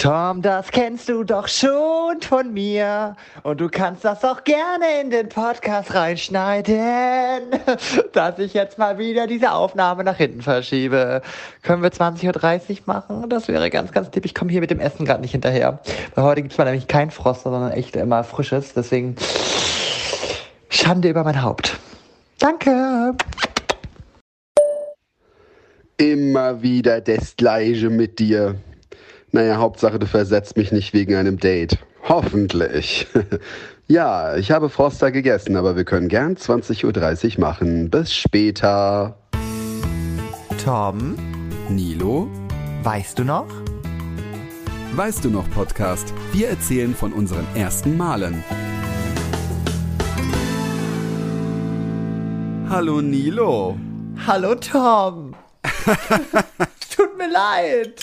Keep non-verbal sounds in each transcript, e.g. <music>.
Tom, das kennst du doch schon von mir. Und du kannst das auch gerne in den Podcast reinschneiden, <laughs> dass ich jetzt mal wieder diese Aufnahme nach hinten verschiebe. Können wir 20.30 Uhr machen? Das wäre ganz, ganz tipp. Ich komme hier mit dem Essen gerade nicht hinterher. Weil heute gibt es mal nämlich kein Froster, sondern echt immer frisches. Deswegen Schande über mein Haupt. Danke. Immer wieder das Gleiche mit dir. Naja, Hauptsache, du versetzt mich nicht wegen einem Date. Hoffentlich. <laughs> ja, ich habe Froster gegessen, aber wir können gern 20.30 Uhr machen. Bis später. Tom, Nilo, weißt du noch? weißt du noch Podcast? Wir erzählen von unseren ersten Malen. Hallo Nilo. Hallo Tom. <laughs> Tut mir leid.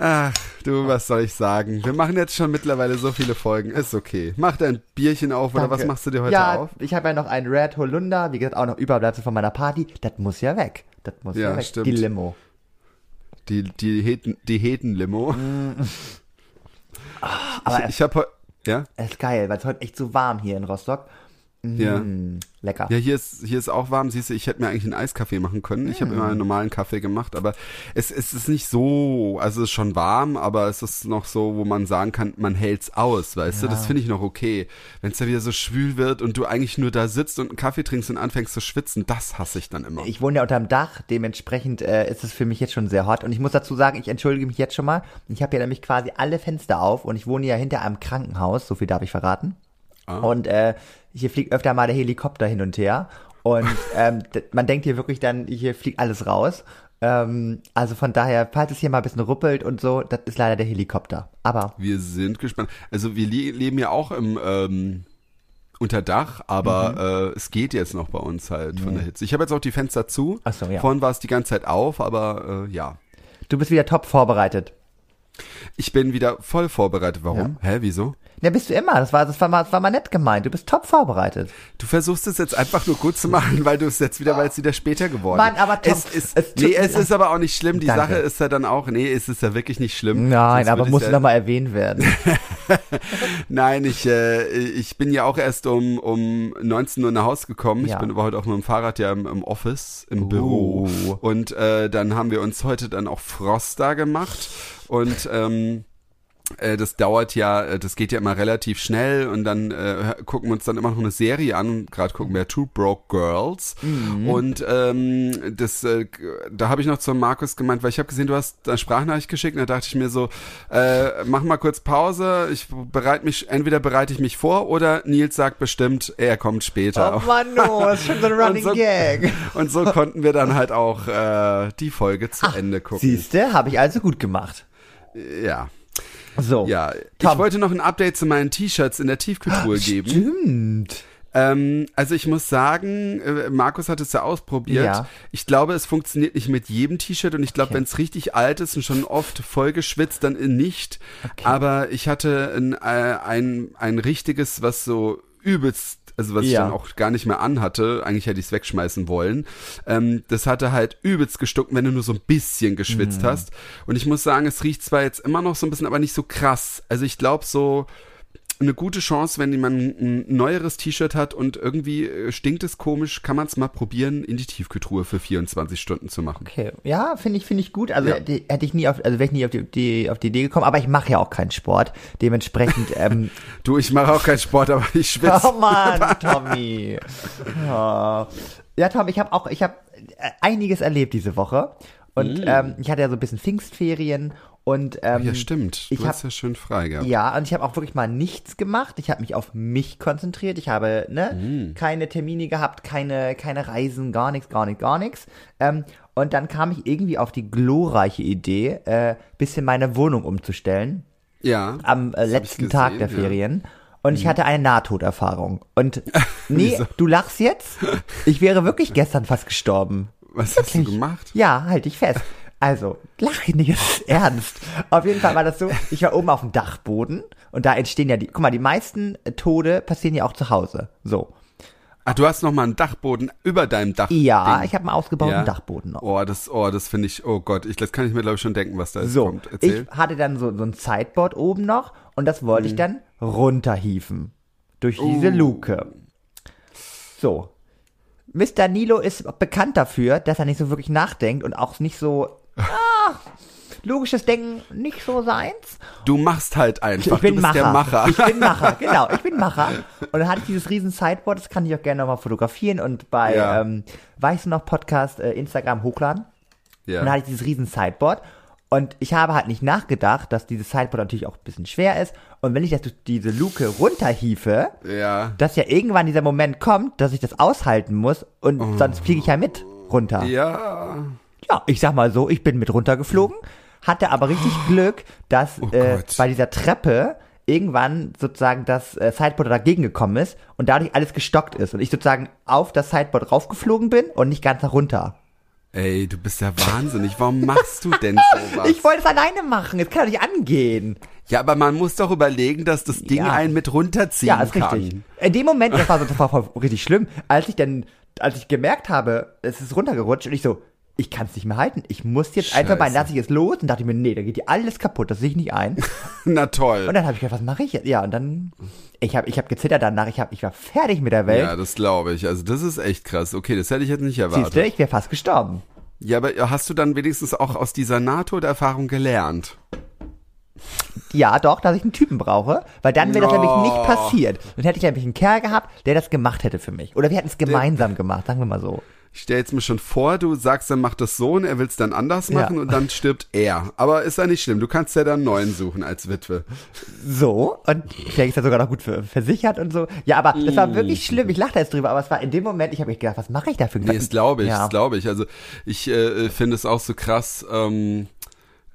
Ach, du, was soll ich sagen? Wir machen jetzt schon mittlerweile so viele Folgen. Ist okay. Mach dein Bierchen auf oder Danke. was machst du dir heute ja, auf? ich habe ja noch einen Red Holunder, wie gesagt, auch noch Überbleibsel von meiner Party. Das muss ja weg. Das muss ja, Ja, weg. stimmt. Die Limo. Die, die Heten, die Heten-Limo. <laughs> Aber ich ich habe ja, es ist geil, weil es heute echt so warm hier in Rostock. Ja. Lecker. Ja, hier ist, hier ist auch warm. Siehst du, ich hätte mir eigentlich einen Eiskaffee machen können. Ich habe immer einen normalen Kaffee gemacht, aber es, es ist nicht so, also es ist schon warm, aber es ist noch so, wo man sagen kann, man hält's aus, weißt du? Ja. Das finde ich noch okay. Wenn es da wieder so schwül wird und du eigentlich nur da sitzt und einen Kaffee trinkst und anfängst zu schwitzen, das hasse ich dann immer. Ich wohne ja unterm Dach, dementsprechend äh, ist es für mich jetzt schon sehr hot. Und ich muss dazu sagen, ich entschuldige mich jetzt schon mal. Ich habe ja nämlich quasi alle Fenster auf und ich wohne ja hinter einem Krankenhaus, so viel darf ich verraten. Ah. Und äh, hier fliegt öfter mal der Helikopter hin und her. Und <laughs> ähm, man denkt hier wirklich dann, hier fliegt alles raus. Ähm, also von daher, falls es hier mal ein bisschen ruppelt und so, das ist leider der Helikopter. Aber Wir sind gespannt. Also wir le leben ja auch im ähm, unter Dach, aber äh, es geht jetzt noch bei uns halt von der Hitze. Ich habe jetzt auch die Fenster zu. Ach so, ja. Vorhin war es die ganze Zeit auf, aber äh, ja. du bist wieder top vorbereitet. Ich bin wieder voll vorbereitet. Warum? Hä, wieso? Ja, bist du immer. Das war, das war mal, das war mal nett gemeint. Du bist top vorbereitet. Du versuchst es jetzt einfach nur gut zu machen, weil du es jetzt wieder, weil es wieder später geworden Mann, aber Tom, es ist, es nee, es ist aber auch nicht schlimm. Die Danke. Sache ist ja dann auch, nee, es ist ja wirklich nicht schlimm. Nein, Sonst aber muss ja, nochmal erwähnt werden. <laughs> Nein, ich, äh, ich bin ja auch erst um, um 19 Uhr nach Hause gekommen. Ja. Ich bin aber heute auch mit dem Fahrrad ja im, im Office, im Büro. Und äh, dann haben wir uns heute dann auch Froster gemacht. Und ähm, äh, das dauert ja, äh, das geht ja immer relativ schnell und dann äh, gucken wir uns dann immer noch eine Serie an. Gerade gucken wir Two Broke Girls und ähm, das, äh, da habe ich noch zu Markus gemeint, weil ich habe gesehen, du hast eine Sprachnachricht geschickt und da dachte ich mir so, äh, mach mal kurz Pause. Ich bereite mich, entweder bereite ich mich vor oder Nils sagt bestimmt, er kommt später. Oh Mann, no, das ist schon so <laughs> ein Running so- Gag. <laughs> Und so konnten wir dann halt auch äh, die Folge zu Ende gucken. Siehste, habe ich also gut gemacht. Ja. So. Ja, Tom. ich wollte noch ein Update zu meinen T-Shirts in der Tiefkühltruhe geben. Stimmt. Ähm, also ich muss sagen, äh, Markus hat es ja ausprobiert. Ja. Ich glaube, es funktioniert nicht mit jedem T-Shirt und ich glaube, wenn es richtig alt ist und schon oft voll geschwitzt, dann nicht. Aber ich hatte ein, äh, ein, ein richtiges, was so übelst also was ich Ja. dann auch gar nicht mehr anhatte, eigentlich hätte ich es wegschmeißen wollen. Ähm, das hatte halt übelst gestunken, wenn du nur so ein bisschen geschwitzt hast. Und ich muss sagen, es riecht zwar jetzt immer noch so ein bisschen, aber nicht so krass. Also ich glaube so, eine gute Chance, wenn jemand ein neueres T-Shirt hat und irgendwie äh, stinkt es komisch, kann man es mal probieren, in die Tiefkühltruhe für 24 Stunden zu machen. Okay, ja, finde ich, finde ich gut. Also Ja. die, hätte ich nie auf, also wäre ich nie auf die, die, auf die Idee gekommen, aber ich mache ja auch keinen Sport. Dementsprechend, ähm, <laughs> Du, ich mache auch keinen Sport, aber ich schwitze. oh Mann, <laughs> Tommy. Ja, ja Tom, ich habe auch, ich habe einiges erlebt diese Woche. Und ähm, ich hatte ja so ein bisschen Pfingstferien und ähm, ja, stimmt. Du ich hast hab- ja schön frei gehabt. Ja, und ich habe auch wirklich mal nichts gemacht. Ich habe mich auf mich konzentriert. Ich habe ne, Mm. keine Termine gehabt, keine, keine Reisen, gar nichts, gar nichts, gar nichts. Ähm, und dann kam ich irgendwie auf die glorreiche Idee, äh, bisschen meine Wohnung umzustellen Ja. am äh, ich letzten Tag gesehen, der ja. Ferien. Und ich hatte eine Nahtoderfahrung. Und <laughs> nee, Wieso? du lachst jetzt? Ich wäre wirklich gestern fast gestorben. Was hast du gemacht? Ja, halt dich fest. Also, lach nicht, das ist ernst. Auf jeden Fall war das so, ich war oben auf dem Dachboden und da entstehen ja die, guck mal, die meisten äh, Tode passieren ja auch zu Hause. So. Ach, du hast noch mal einen Dachboden über deinem Dach. Ja, Ding. ich habe einen ausgebauten Ja. Dachboden noch. Oh, das, oh, das finde ich, oh Gott, ich, das kann ich mir glaube ich schon denken, was da jetzt So, kommt. Erzähl. ich hatte dann so, so ein Sideboard oben noch und das wollte Mhm. ich dann runterhieven. Durch diese Oh. Luke. So. Mr. Nilo ist bekannt dafür, dass er nicht so wirklich nachdenkt und auch nicht so, ah, logisches Denken nicht so seins. Du machst halt einfach, Ich bin du bist Macher. der Macher. Ich bin Macher, <laughs> genau, ich bin Macher. Und dann hatte ich dieses riesen Sideboard, das kann ich auch gerne nochmal fotografieren und bei, Ja. ähm, weißt du noch, Podcast, äh, Instagram hochladen. ja. Und dann hatte ich dieses riesen Sideboard. Und ich habe halt nicht nachgedacht, dass dieses Sideboard natürlich auch ein bisschen schwer ist. Und wenn ich das durch diese Luke runterhiefe, ja. dass ja irgendwann dieser Moment kommt, dass ich das aushalten muss und sonst fliege ich ja mit runter. Ja. Ja. ich sag mal so, ich bin mit runtergeflogen, hatte aber richtig Glück, dass äh, Gott. bei dieser Treppe irgendwann sozusagen das äh, Sideboard dagegen gekommen ist und dadurch alles gestockt ist und ich sozusagen auf das Sideboard raufgeflogen bin und nicht ganz nach runter. Ey, du bist ja wahnsinnig. Warum machst du denn <laughs> sowas? Ich wollte es alleine machen, es kann doch nicht angehen. ja, aber man muss doch überlegen, dass das Ding Ja. einen mit runterziehen Ja, ist kann. richtig. In dem Moment, das war, so, das war voll richtig schlimm, als ich dann, als ich gemerkt habe, es ist runtergerutscht und ich so, ich kann es nicht mehr halten. Ich muss jetzt einfach mal, Scheiße. lasse ich es los und dachte mir, nee, da geht dir alles kaputt, das sehe ich nicht ein. <laughs> Na toll. Und dann habe ich gedacht, was mache ich jetzt? Ja, und dann, ich habe ich hab gezittert danach, ich, hab, ich war fertig mit der Welt. Ja, das glaube ich. Also das ist echt krass. Okay, das hätte ich jetzt nicht Siehst erwartet. du, ich wäre fast gestorben. Ja, aber hast du dann wenigstens auch aus dieser NATO-Erfahrung gelernt? Ja, doch, dass ich einen Typen brauche, weil dann wäre das No. nämlich nicht passiert. Dann hätte ich nämlich einen Kerl gehabt, der das gemacht hätte für mich. Oder wir hätten es gemeinsam gemacht, sagen wir mal so. Ich stell jetzt mir schon vor, du sagst, dann macht das so und er will es dann anders machen Ja. und dann stirbt er. Aber ist ja nicht schlimm. Du kannst ja dann einen neuen suchen als Witwe. So, und vielleicht ist er sogar noch gut für, versichert und so. Ja, aber das war Mm. wirklich schlimm. Ich lache da jetzt drüber, aber es war in dem Moment, ich habe mich gedacht, was mache ich da für Nee, das glaube ich, Ja. das glaube ich. Also ich äh, finde es auch so krass. Ähm,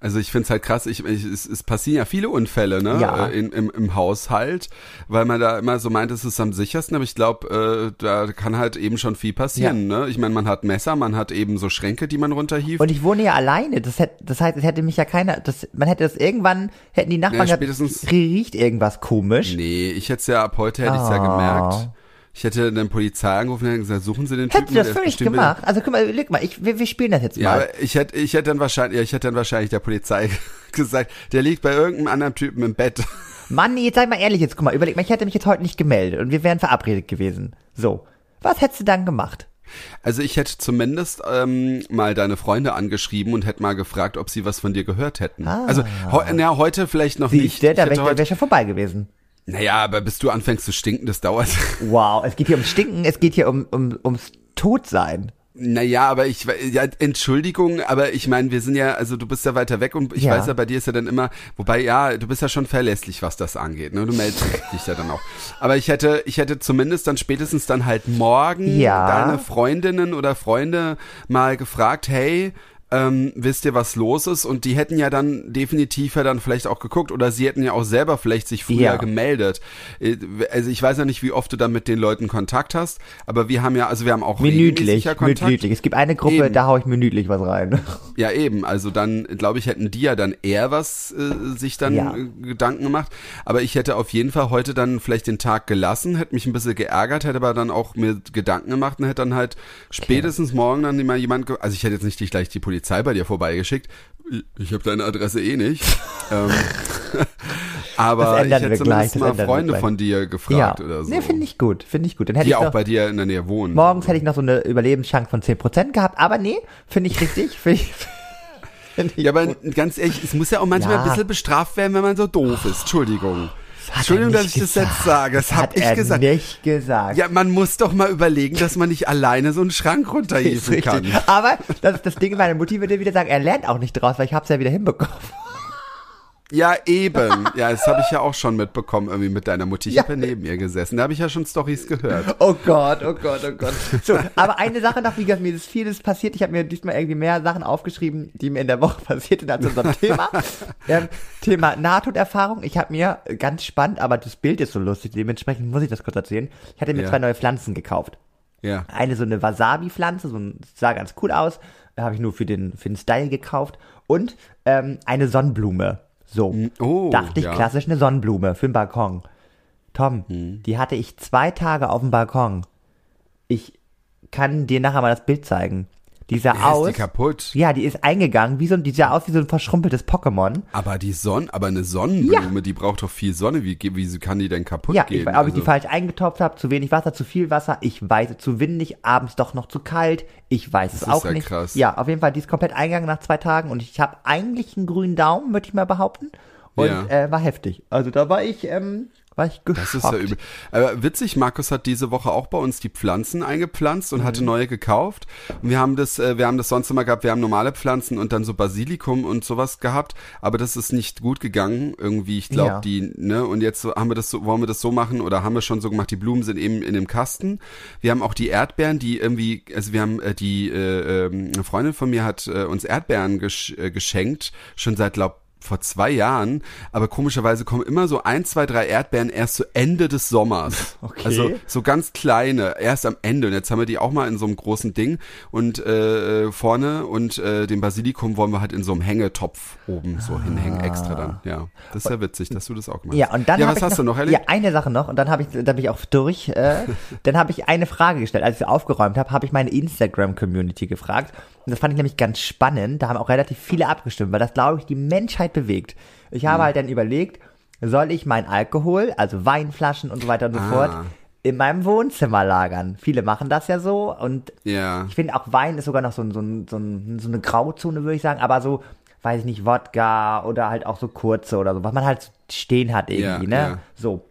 also ich finde es halt krass, ich, ich, es, es passieren ja viele Unfälle ne? Ja. äh, in, im, im Haushalt, weil man da immer so meint, es ist am sichersten, aber ich glaube, äh, da kann halt eben schon viel passieren. Ne? Ich meine, man hat Messer, man hat eben so Schränke, die man runterhieft. Und ich wohne ja alleine. Das, hätte, das heißt, es hätte mich ja keiner. Das, man hätte das irgendwann, hätten die Nachbarn Ja, gesagt, spätestens- riecht irgendwas komisch. nee, ich hätte es ja, ab heute hätte ich es ja Ah. gemerkt. Ich hätte dann Polizei angerufen und gesagt, suchen Sie den Hättest Typen. du das bestimmt- gemacht? Also guck mal, leg mal, ich, wir, wir spielen das jetzt Ja, mal. aber ich hätte, ich hätte dann wahrscheinlich, ja, ich hätte dann wahrscheinlich der Polizei <laughs> gesagt, der liegt bei irgendeinem anderen Typen im Bett. <laughs> Mann, jetzt sei mal ehrlich, jetzt guck mal, überleg mal, ich hätte mich jetzt heute nicht gemeldet und wir wären verabredet gewesen. So. Was hättest du dann gemacht? Also ich hätte zumindest ähm, mal deine Freunde angeschrieben und hätte mal gefragt, ob sie was von dir gehört hätten. Ah. Also heu, na, heute vielleicht noch nicht. Siehst du, da wäre wär schon vorbei gewesen. Naja, aber bis du anfängst zu stinken, das dauert. <laughs> Wow, es geht hier um Stinken, es geht hier um, um, ums Todsein. Naja, aber ich, ja, Entschuldigung, aber ich meine, wir sind ja, also du bist ja weiter weg und ich Ja. weiß ja, bei dir ist ja dann immer, wobei, ja, du bist ja schon verlässlich, was das angeht, ne, du meldest <laughs> dich ja dann auch. Aber ich hätte, ich hätte zumindest dann spätestens dann halt morgen Ja. deine Freundinnen oder Freunde mal gefragt, hey, ähm, wisst ihr, was los ist? Und die hätten ja dann definitiv ja dann vielleicht auch geguckt oder sie hätten ja auch selber vielleicht sich früher Ja. gemeldet. Äh, Also ich weiß ja nicht, wie oft du da mit den Leuten Kontakt hast, aber wir haben ja, also wir haben auch Minütlich, Kontakt. minütlich. Es gibt eine Gruppe, Eben. da hau ich minütlich was rein. <laughs> Ja, eben. Also dann, glaube ich, hätten die ja dann eher was äh, sich dann Ja. äh, Gedanken gemacht. Aber ich hätte auf jeden Fall heute dann vielleicht den Tag gelassen, hätte mich ein bisschen geärgert, hätte aber dann auch mir Gedanken gemacht und hätte dann halt spätestens morgen dann mal jemand, also ich hätte jetzt nicht gleich die Polizei bei dir vorbeigeschickt. Ich- habe deine Adresse eh nicht. <laughs> ähm, <laughs> aber ich hätte gleich, zumindest mal Freunde von dir gefragt ja. oder so. Nee, finde ich gut, finde ich gut. Dann hätte die ich auch noch, bei dir in der Nähe wohnen. morgens hätte ich noch so eine Überlebenschance von 10% gehabt, aber nee, finde ich richtig, <laughs> finde ich, find ich Ja, aber ganz ehrlich, es muss ja auch manchmal Ja. ein bisschen bestraft werden, wenn man so doof ist. Entschuldigung. Hat Entschuldigung, dass ich das jetzt gesagt. sage. Das Hat hab ich gesagt. nicht gesagt. Ja, man muss doch mal überlegen, dass man nicht alleine so einen Schrank <laughs> runterhieven kann. Aber das ist das Ding, meine Mutti würde wieder sagen, er lernt auch nicht draus, weil ich hab's ja wieder hinbekommen. Ja, eben. <laughs> Ja, das habe ich ja auch schon mitbekommen, irgendwie mit deiner Mutti. Ich Ja. habe ja neben ihr gesessen. Da habe ich ja schon Stories gehört. Oh Gott, oh Gott, oh Gott. So, aber eine Sache noch, wie gesagt, mir ist vieles passiert. Ich habe mir diesmal irgendwie mehr Sachen aufgeschrieben, die mir in der Woche <laughs> passiert sind als unserem Thema. <laughs> ähm, Thema Nahtoderfahrung. Ich habe mir äh, ganz spannend, aber das Bild ist so lustig, dementsprechend muss ich das kurz erzählen. Ich hatte mir Ja. zwei neue Pflanzen gekauft. Ja. Eine so eine Wasabi-Pflanze, so ein, sah ganz cool aus. Habe ich nur für den, für den Style gekauft. Und ähm, eine Sonnenblume. So. Oh, Dachte ich, ja. klassisch eine Sonnenblume für den Balkon. Tom, Hm. die hatte ich zwei Tage auf dem Balkon. Ich kann dir nachher mal das Bild zeigen. Die sah Ja, aus. ist die kaputt. ja, die ist eingegangen, wie so, ein- die sah aus wie so ein verschrumpeltes Pokémon. Aber die Sonne, aber eine Sonnenblume, die braucht doch viel Sonne. Wie, wie kann die denn kaputt Ja, gehen? weiß, ob ich die Also- falsch eingetopft habe, zu wenig Wasser, zu viel Wasser, ich weiß, es, zu windig, abends doch noch zu kalt, ich weiß es ist auch ja nicht. krass. Ja, auf jeden Fall, die ist komplett eingegangen nach zwei Tagen und ich habe eigentlich einen grünen Daumen, würde ich mal behaupten. Und Ja. äh, war heftig. Also da war ich, ähm, war ich geschockt. Das ist ja übel. Aber witzig, Markus hat diese Woche auch bei uns die Pflanzen eingepflanzt und Mhm. hatte neue gekauft. Und wir haben das, äh, wir haben das sonst immer gehabt, wir haben normale Pflanzen und dann so Basilikum und sowas gehabt, aber das ist nicht gut gegangen irgendwie. Ich glaube, Ja. die, ne, und jetzt so- haben wir das so, wollen wir das so machen oder haben wir schon so gemacht, die Blumen sind eben in dem Kasten. Wir haben auch die Erdbeeren, die irgendwie, also wir haben äh, die, äh, ähm, eine Freundin von mir hat äh, uns Erdbeeren gesch äh, geschenkt, schon seit, glaub vor zwei Jahren, aber komischerweise kommen immer so ein, zwei, drei Erdbeeren erst zu Ende des Sommers. <laughs> Okay. Also so ganz kleine, erst am Ende. Und jetzt haben wir die auch mal in so einem großen Ding und äh, vorne und äh, den Basilikum wollen wir halt in so einem Hängetopf oben so hinhängen, extra dann. Ja, das ist ja witzig, dass du das auch gemacht hast. Ja, und dann ja, was hast du noch, Ellie? Ja, eine Sache noch und dann habe ich, da bin ich auch durch. Äh, <laughs> dann habe ich eine Frage gestellt. Als ich aufgeräumt habe, habe ich meine Instagram-Community gefragt. Und das fand ich nämlich ganz spannend. Da haben auch relativ viele abgestimmt, weil das, glaube ich, die Menschheit bewegt. Ich habe halt dann überlegt, soll ich mein Alkohol, also Weinflaschen und so weiter und so Ah. fort, in meinem Wohnzimmer lagern. Viele machen das ja so und Ja. ich finde auch Wein ist sogar noch so, ein, so, ein, so, ein, so eine Grauzone, würde ich sagen, aber so, weiß ich nicht, Wodka oder halt auch so kurze oder so, was man halt stehen hat irgendwie, Ja, ne? ja. So.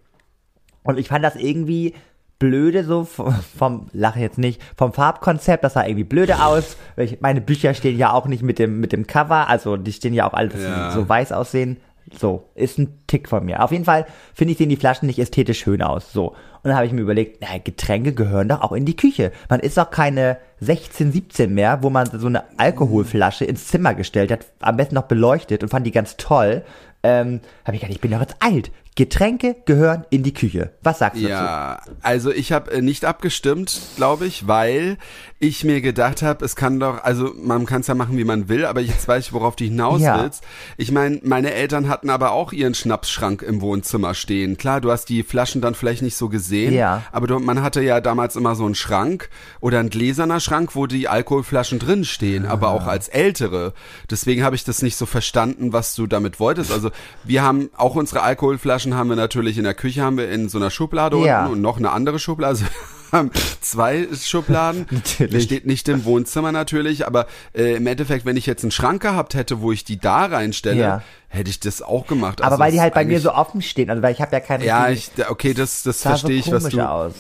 Und ich fand das irgendwie blöde so vom, lache jetzt nicht, vom Farbkonzept, das sah irgendwie blöde aus. Ich, meine Bücher stehen ja auch nicht mit dem, mit dem Cover, also die stehen ja auch alle, dass Ja. sie so weiß aussehen. So, ist ein Tick von mir. Auf jeden Fall finde ich, sehen die Flaschen nicht ästhetisch schön aus. So. Und dann habe ich mir überlegt, na, Getränke gehören doch auch in die Küche. Man ist doch keine 16, 17 mehr, wo man so eine Alkoholflasche ins Zimmer gestellt hat, am besten noch beleuchtet und fand die ganz toll. Ähm, habe ich gedacht, ich bin doch jetzt alt. Getränke gehören in die Küche. Was sagst du dazu? Ja, also ich habe äh, nicht abgestimmt, glaube ich, weil ich mir gedacht habe, es kann doch, also man kann es ja machen, wie man will, aber jetzt weiß ich, worauf du hinaus Ja. willst. Ich meine, meine Eltern hatten aber auch ihren Schnapsschrank im Wohnzimmer stehen. Klar, du hast die Flaschen dann vielleicht nicht so gesehen, Ja. aber du, man hatte ja damals immer so einen Schrank oder ein gläserner Schrank, wo die Alkoholflaschen drin stehen, aber Ah. auch als ältere. Deswegen habe ich das nicht so verstanden, was du damit wolltest. Also wir haben auch unsere Alkoholflaschen haben wir natürlich in der Küche, haben wir in so einer Schublade Ja. unten und noch eine andere Schublade. Also haben zwei Schubladen. <laughs> Natürlich. Steht nicht im Wohnzimmer natürlich, aber äh, im Endeffekt, wenn ich jetzt einen Schrank gehabt hätte, wo ich die da reinstelle, Ja. hätte ich das auch gemacht. Aber Also weil die halt bei mir so offen stehen, also weil ich habe ja keine Ja, ich, okay, das, das sah so verstehe ich, was du. aus.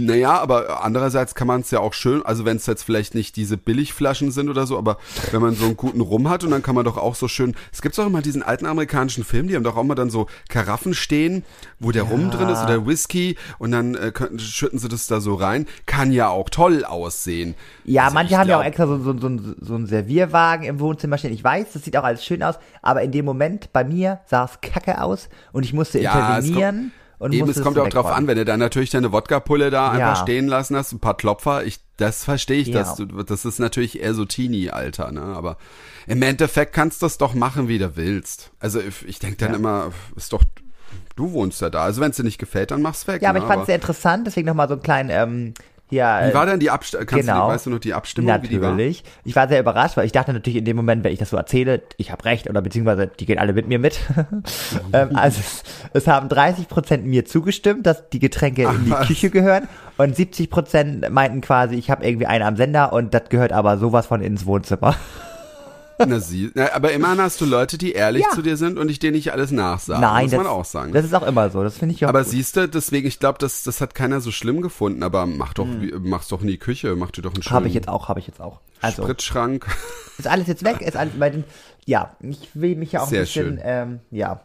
Naja, aber andererseits kann man es ja auch schön, also wenn es jetzt vielleicht nicht diese Billigflaschen sind oder so, aber wenn man so einen guten Rum hat und dann kann man doch auch so schön, es gibt doch immer diesen alten amerikanischen Film, die haben doch auch immer dann so Karaffen stehen, wo der Rum drin ist oder Whisky und dann äh, könnten, schütten sie das da so rein. Kann ja auch toll aussehen. Ja, Also manche haben ja auch glaub- extra so, so, so, so einen Servierwagen im Wohnzimmer stehen. Ich weiß, das sieht auch alles schön aus, aber in dem Moment bei mir sah es kacke aus und ich musste Ja, intervenieren und Eben, es kommt ja auch drauf an, wenn du dann natürlich deine Wodka-Pulle da Ja. einfach stehen lassen hast, ein paar Klopfer, ich, das verstehe ich, Ja. dass du, das ist natürlich eher so Teenie-Alter, ne, aber im Endeffekt kannst du das doch machen, wie du willst. Also ich, ich denke dann Ja. immer, ist doch, du wohnst ja da, also wenn es dir nicht gefällt, dann mach's weg. Ja, aber ne? ich fand es sehr interessant, deswegen nochmal so einen kleinen, ähm, ja, Wie war denn die Abstimmung? Kannst genau. du, weißt du noch die Abstimmung, wie die war? Natürlich. Ich war sehr überrascht, weil ich dachte natürlich in dem Moment, wenn ich das so erzähle, ich habe recht oder beziehungsweise die gehen alle mit mir mit. <laughs> ähm, also es, es haben 30 Prozent mir zugestimmt, dass die Getränke in die was? Küche gehören und 70 Prozent meinten quasi, ich habe irgendwie einen am Sender und das gehört aber sowas von ins Wohnzimmer. <laughs> Na, sie, na, aber immerhin hast du Leute, die ehrlich Ja. zu dir sind und dich dir nicht alles nachsagen. Nein, muss das, man auch sagen. das ist auch immer so. Das finde ich auch Aber gut. siehst du, deswegen, ich glaube, das, das hat keiner so schlimm gefunden, aber mach doch, wie- mach's doch in die Küche, mach dir doch einen schönen Habe Hm. ich jetzt auch, habe ich jetzt auch. Also Spritschrank. ist alles jetzt weg, ist alles bei den. Ja, ich will mich ja auch Sehr ein bisschen, schön. ähm, ja,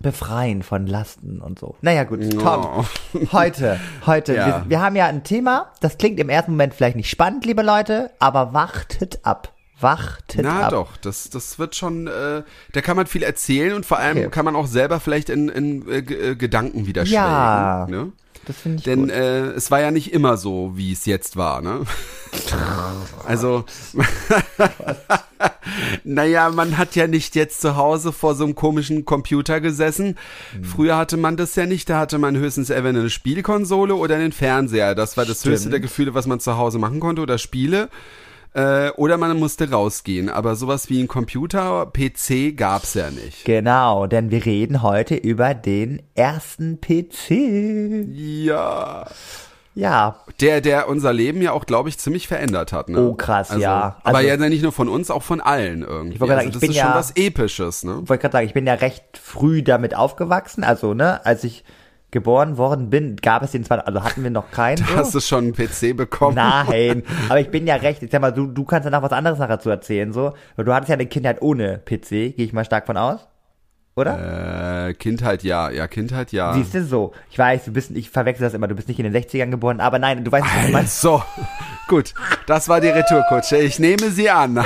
befreien von Lasten und so. Naja, gut, Tom. Oh. Heute, heute, Ja. wir, wir haben ja ein Thema, das klingt im ersten Moment vielleicht nicht spannend, liebe Leute, aber wartet ab. Wartet Na ab. doch, das, das wird schon, äh, da kann man viel erzählen und vor allem Okay. kann man auch selber vielleicht in, in äh, äh, Gedanken wieder Ja. Ne? Das finde ich Denn gut. äh, es war ja nicht immer so, wie es jetzt war, ne? <laughs> Also, <laughs> naja, man hat ja nicht jetzt zu Hause vor so einem komischen Computer gesessen. Hm. Früher hatte man das ja nicht, da hatte man höchstens ever eine Spielkonsole oder einen Fernseher. Das war das Stimmt. höchste der Gefühle, was man zu Hause machen konnte oder Spiele. Äh, oder man musste rausgehen. Aber sowas wie ein Computer, PC gab's ja nicht. Genau, denn wir reden heute über den ersten PC. Ja. Ja, Der, der unser Leben ja auch, glaube ich, ziemlich verändert hat. Ne? Oh, krass, ja. aber Also- ja nicht nur von uns, auch von allen irgendwie. Ich also sagen, ich das bin ist ja- schon was Episches, ne? wollte gerade sagen, ich bin ja recht früh damit aufgewachsen. Also, ne, als ich geboren worden bin, gab es den zwar, also hatten wir noch keinen. so. Hast du schon einen PC bekommen? Nein, <laughs> aber ich bin ja recht. Ich sag mal, du, du kannst ja noch was anderes nachher zu erzählen, so. Weil du hattest ja eine Kindheit ohne PC, gehe ich mal stark von aus. Oder? Äh, Kindheit ja, ja, Kindheit ja. Siehst du so? Ich weiß, du bist, ich verwechsel das immer, du bist nicht in den 60ern geboren, aber nein, du weißt, was ich meine. So, gut, das war die Retourkutsche. Ich nehme sie an. Nein,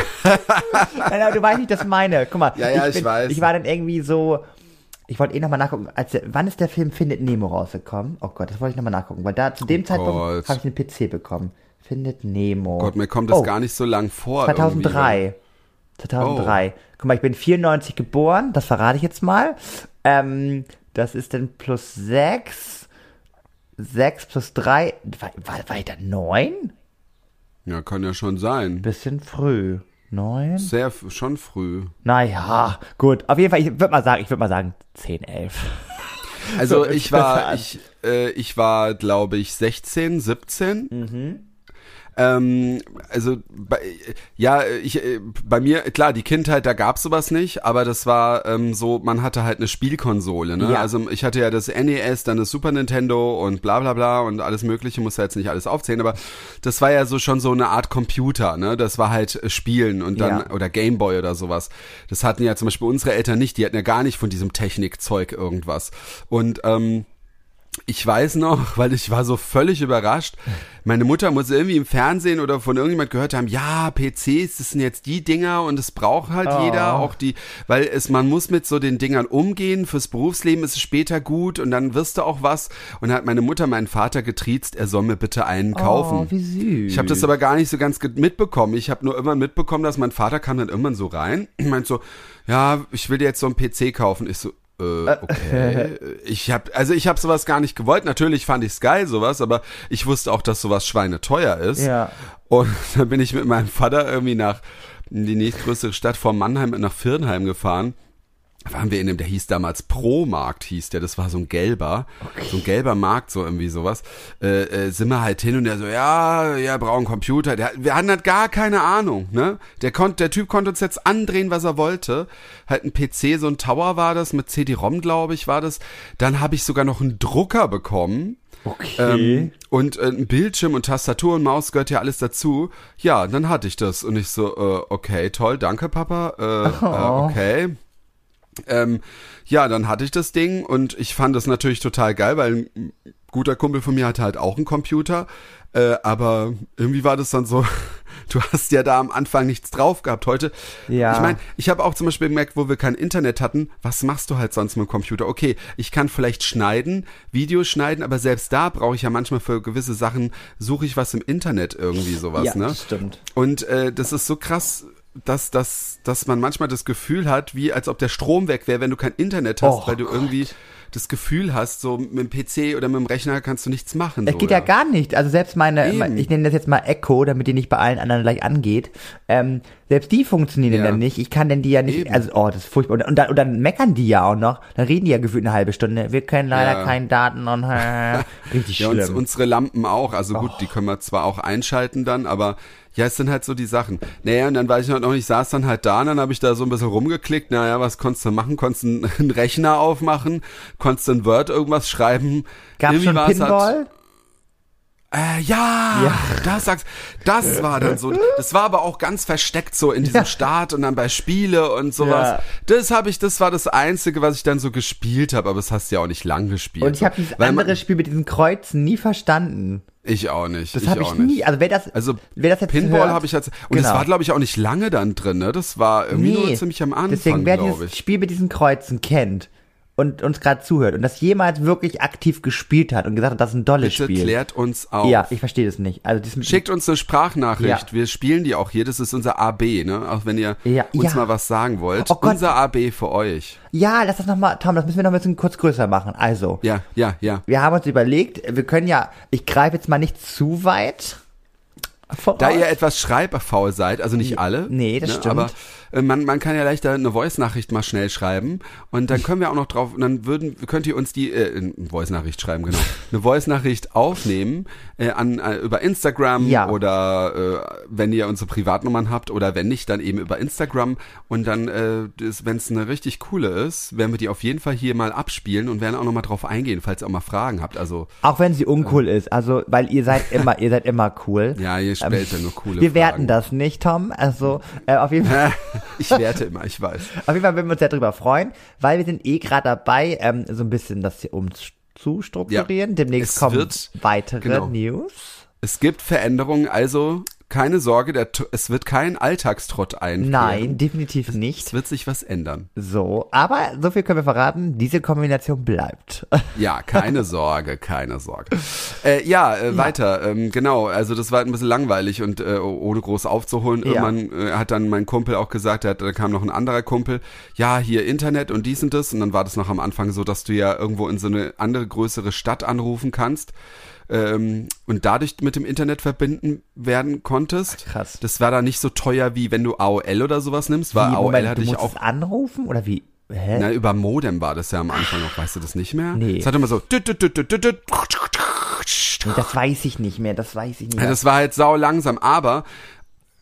aber du weißt nicht, das meine. Guck mal. Ja, ja, ich weiß. Ich war dann irgendwie so, ich wollte eh nochmal nachgucken, als, wann ist der Film Findet Nemo rausgekommen? Oh Gott, das wollte ich nochmal nachgucken, weil da zu dem Oh Zeitpunkt habe ich einen PC bekommen. Findet Nemo. Gott, mir kommt das Oh, gar nicht so lang vor. 2003. 2003. Guck mal, ich bin 94 geboren, das verrate ich jetzt mal. Ähm, das ist dann plus 6. 6 plus 3. War, war, war ich da 9? Irgendwie. Ja, kann ja schon sein. Bisschen früh. 9? Sehr, schon früh. Naja, gut. Auf jeden Fall, ich würde mal sagen, ich würde mal sagen 10, 11. Also So, ich war, ich, äh, ich war, glaube ich, 16, 17. Mhm. Ähm, also bei, ja, ich, äh, bei mir, klar, die Kindheit, da gab's sowas nicht, aber das war ähm, so, man hatte halt eine Spielkonsole, ne? Ja. Also ich hatte ja das NES, dann das Super Nintendo und bla bla bla und alles mögliche, muss ja jetzt nicht alles aufzählen, aber das war ja so schon so eine Art Computer, ne? Das war halt äh, Spielen und dann, Ja. oder Gameboy oder sowas. Das hatten ja zum Beispiel unsere Eltern nicht, die hatten ja gar nicht von diesem Technikzeug irgendwas. Und ähm, ich weiß noch, <laughs> weil ich war so völlig überrascht. Meine Mutter muss irgendwie im Fernsehen oder von irgendjemand gehört haben, ja, PCs, das sind jetzt die Dinger und es braucht halt Oh. jeder, auch die, weil es, man muss mit so den Dingern umgehen, fürs Berufsleben ist es später gut und dann wirst du auch was. Und hat meine Mutter meinen Vater getriezt, er soll mir bitte einen kaufen. Oh, wie süß. Ich habe das aber gar nicht so ganz mitbekommen. Ich habe nur irgendwann mitbekommen, dass mein Vater kam dann irgendwann so rein und <clears throat> meint so, ja, ich will dir jetzt so einen PC kaufen. Ich so, äh, okay. ich habe also ich habe sowas gar nicht gewollt. Natürlich fand ich's geil sowas, aber ich wusste auch, dass sowas schweineteuer ist. Ja. Und <laughs> dann bin ich mit meinem Vater irgendwie nach in die nächstgrößere Stadt vor Mannheim nach Firnheim gefahren. Waren wir in dem, der hieß damals Pro-Markt, hieß der, das war so ein gelber, so ein gelber Markt, so irgendwie sowas. Äh, äh, sind wir halt hin und der so, ja, ja, brauchen einen Computer. Der, wir hatten halt gar keine Ahnung, ne? Der konnte, der Typ konnte uns jetzt andrehen, was er wollte. Halt ein PC, so ein Tower war das, mit CD-ROM, glaube ich, war das. Dann habe ich sogar noch einen Drucker bekommen. Okay. Ähm, und äh, ein Bildschirm und Tastatur und Maus gehört ja alles dazu. Ja, dann hatte ich das. Und ich so, äh, okay, toll, danke, Papa. Äh, Oh. äh, okay. Ähm, ja, dann hatte ich das Ding und ich fand das natürlich total geil, weil ein guter Kumpel von mir hatte halt auch einen Computer. Äh, aber irgendwie war das dann so, <laughs> du hast ja da am Anfang nichts drauf gehabt. Heute, Ja. ich meine, ich habe auch zum Beispiel gemerkt, wo wir kein Internet hatten, was machst du halt sonst mit dem Computer? Okay, ich kann vielleicht schneiden, Videos schneiden, aber selbst da brauche ich ja manchmal für gewisse Sachen, suche ich was im Internet irgendwie sowas, ja, ne? stimmt. Und äh, das ist so krass, dass, dass, dass man manchmal das Gefühl hat, wie als ob der Strom weg wäre, wenn du kein Internet hast, Oh weil du irgendwie das Gefühl hast, so mit dem PC oder mit dem Rechner kannst du nichts machen. Es so, geht ja. gar nicht. Also selbst meine, Eben. ich nenne das jetzt mal Echo, damit die nicht bei allen anderen gleich angeht. Ähm, selbst die funktionieren Ja. dann nicht. Ich kann denn die ja nicht, Eben. also oh, das ist furchtbar. Und, und, dann, und dann meckern die ja auch noch. Dann reden die ja gefühlt eine halbe Stunde. Wir können leider Ja. keinen Daten und <laughs> richtig Ja, uns, schlimm. unsere Lampen auch. Also gut, Oh. die können wir zwar auch einschalten dann, aber ja, es sind halt so die Sachen. Naja, und dann weiß ich halt noch, ich saß dann halt da und dann habe ich da so ein bisschen rumgeklickt. Naja, was konntest du machen? Konntest du einen <laughs> Rechner aufmachen? Konntest du in Word irgendwas schreiben? Gab's Irgendwie schon war's Pinball? Halt, äh, ja, Ja. das sagst, das war dann so. Das war aber auch ganz versteckt so in diesem Start und dann bei Spiele und sowas. Ja. Das habe ich, das war das Einzige, was ich dann so gespielt habe, aber das hast du ja auch nicht lang gespielt. Und ich habe dieses Weil man- andere Spiel mit diesen Kreuzen nie verstanden. Ich auch nicht. Das ich habe ich nicht. nie. Also wer das, Also wer das jetzt Pinball habe ich jetzt und Genau. war glaube ich auch nicht lange dann drin, ne? Das war irgendwie nur ziemlich am Anfang, Deswegen, wer dieses ich. Spiel mit diesen Kreuzen kennt und uns gerade zuhört und das jemals wirklich aktiv gespielt hat und gesagt hat, das ist ein dolles Bitte Spiel. klärt uns auf. Ja, ich verstehe das nicht. Also das Schickt uns eine Sprachnachricht. Ja. Wir spielen die auch hier. Das ist unser AB, ne? Auch wenn ihr Ja, uns ja. mal was sagen wollt. Oh unser AB für euch. Ja, lass das nochmal, Tom, das müssen wir noch ein bisschen kurz größer machen. Also, Ja, ja, ja. wir haben uns überlegt, wir können ja, ich greife jetzt mal nicht zu weit voraus. Da ihr etwas schreibfaul seid, also nicht alle. Nee, das stimmt. Aber man, man kann ja leichter eine Voice-Nachricht mal schnell schreiben und dann können wir auch noch drauf, dann würden, könnt ihr uns die, äh, eine Voice-Nachricht schreiben, genau. Eine Voice-Nachricht aufnehmen äh, an, äh, über Instagram Ja. oder äh, wenn ihr unsere Privatnummern habt oder wenn nicht, dann eben über Instagram und dann, äh, wenn es eine richtig coole ist, werden wir die auf jeden Fall hier mal abspielen und werden auch nochmal drauf eingehen, falls ihr auch mal Fragen habt. Also, Auch wenn sie uncool ist, also, weil ihr seid immer, ihr seid immer cool. ja, ihr stellt ja nur coole Ähm, Wir Fragen. werten das nicht, Tom. Also, äh, auf jeden <laughs> Fall. Ich werte immer, ich weiß. Auf jeden Fall würden wir uns sehr drüber freuen, weil wir sind eh gerade dabei, ähm, so ein bisschen das hier umzustrukturieren. Ja. Demnächst Es kommen wird- weitere genau. News. Es gibt Veränderungen, also keine Sorge, der, es wird kein Alltagstrott einkehren. Nein, definitiv Es nicht. wird sich was ändern. So, aber so viel können wir verraten, diese Kombination bleibt. <laughs> Ja, keine Sorge, keine Sorge. Äh, ja, äh, weiter. Ähm, genau, also das war ein bisschen langweilig und äh, ohne groß aufzuholen. Ja. Irgendwann äh, hat dann mein Kumpel auch gesagt, hat, da kam noch ein anderer Kumpel, ja, hier Internet und dies und das. Und dann war das noch am Anfang so, dass du ja irgendwo in so eine andere größere Stadt anrufen kannst. Ähm, und dadurch mit dem Internet verbinden werden konntest. Ach, krass. Das war da nicht so teuer, wie wenn du AOL oder sowas nimmst, weil Wie, AOL Moment, hatte du ich auch anrufen oder wie? Hä? na, über Modem war das ja am Anfang noch, weißt du das nicht mehr? Nee. Es hat immer so. das weiß ich nicht mehr, das weiß ich nicht mehr. das war halt sau langsam, aber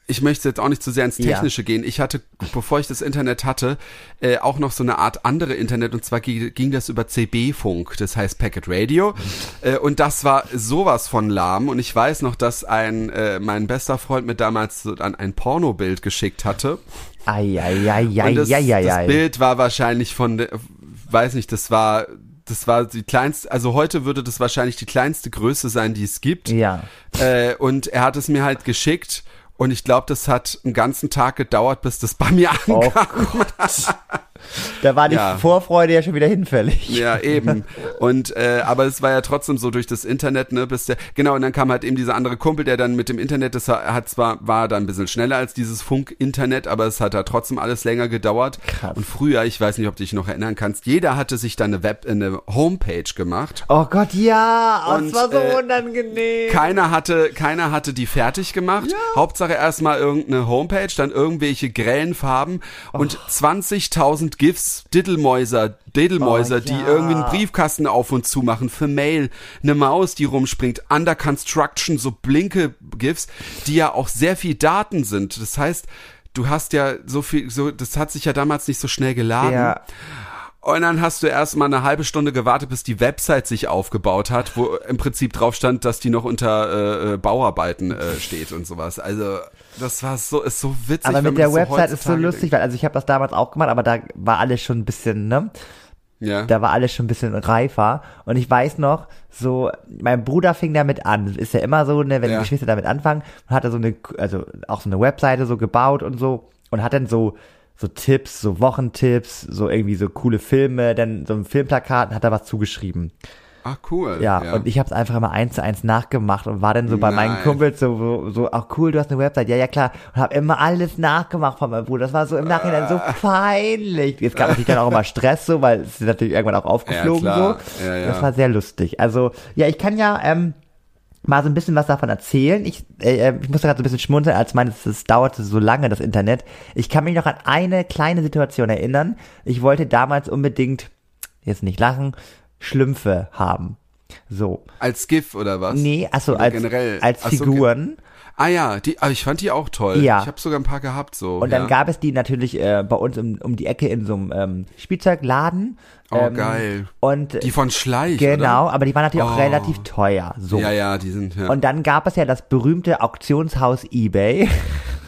ich möchte jetzt auch nicht zu sehr ins Ja. Technische gehen. Ich hatte, bevor ich das Internet hatte, äh, auch noch so eine Art andere Internet und zwar ging, ging das über CB-Funk, das heißt Packet Radio äh, und das war sowas von lahm und ich weiß noch, dass ein äh, mein bester Freund mir damals so dann ein Pornobild geschickt hatte Eieieiei, und das, ja, ja, das ja. Bild war wahrscheinlich von, weiß nicht, das war, das war die kleinste, also heute würde das wahrscheinlich die kleinste Größe sein, die es gibt. Ja. Äh, und er hat es mir halt geschickt und ich glaube, das hat einen ganzen Tag gedauert, bis das bei mir <laughs> Oh ankam. Gott. <laughs> Da war die Ja. Vorfreude ja schon wieder hinfällig. Ja, eben. Und äh, aber es war ja trotzdem so durch das Internet, ne, bis der genau und dann kam halt eben dieser andere Kumpel, der dann mit dem Internet, das hat zwar war da ein bisschen schneller als dieses Funk-Internet, aber es hat da trotzdem alles länger gedauert. Krass. Und früher, ich weiß nicht, ob du dich noch erinnern kannst, jeder hatte sich dann eine Web, eine Homepage gemacht. Oh Gott, ja, oh, Und, das war so äh, unangenehm. Keiner hatte, keiner hatte die fertig gemacht. Hauptsache erstmal irgendeine Homepage, dann irgendwelche grellen Farben und 20.000 GIFs, Diddlemäuser, Diddlemäuser, Oh, die ja. irgendwie einen Briefkasten auf und zu machen für Mail, eine Maus, die rumspringt, Under Construction, so blinke GIFs, die ja auch sehr viel Daten sind. Das heißt, du hast ja so viel, so, das hat sich ja damals nicht so schnell geladen. Ja. Und dann hast du erst mal eine halbe Stunde gewartet, bis die Website sich aufgebaut hat, wo im Prinzip drauf stand, dass die noch unter äh, äh, Bauarbeiten äh, steht und sowas. Also das war so, ist so witzig. Aber mit der das so Website ist so lustig, weil also ich habe das damals auch gemacht, aber da war alles schon ein bisschen, ne? Ja. Da war alles schon ein bisschen reifer. Und ich weiß noch, so, mein Bruder fing damit an. Das ist ja immer so, ne, wenn Ja. die Geschwister damit anfangen, und hat er so eine, also auch so eine Webseite so gebaut und so und hat dann so, so Tipps, so Wochentipps, so irgendwie so coole Filme, dann so ein Filmplakat und hat da was zugeschrieben. Ah, cool. Ja, und ich habe es einfach immer eins zu eins nachgemacht und war dann so bei meinen Nice. Kumpels so, so, so, ach cool, du hast eine Website, ja, ja klar, und habe immer alles nachgemacht von meinem Bruder. Das war so im Nachhinein so peinlich. Es gab natürlich dann auch immer Stress so, weil es ist natürlich irgendwann auch aufgeflogen Ja, so. Ja, ja. Das war sehr lustig. Also ja, ich kann ja ähm, mal so ein bisschen was davon erzählen. Ich, äh, äh, ich musste gerade so ein bisschen schmunzeln, als meines, es dauerte so lange, das Internet. Ich kann mich noch an eine kleine Situation erinnern. Ich wollte damals unbedingt, jetzt nicht lachen, Schlümpfe haben. So. Als GIF oder was? Nee, Oder als, generell? als Ach so, Figuren. Ah ja, die, ah, ich fand die auch toll. Ja. Ich habe sogar ein paar gehabt so. Und ja. dann gab es die natürlich äh, bei uns um, um die Ecke in so einem ähm, Spielzeugladen. Oh, ähm, geil. Und Die von Schleich, genau, oder? aber die waren natürlich auch Oh. relativ teuer. So. Ja, ja, die sind, ja. Und dann gab es ja das berühmte Auktionshaus eBay.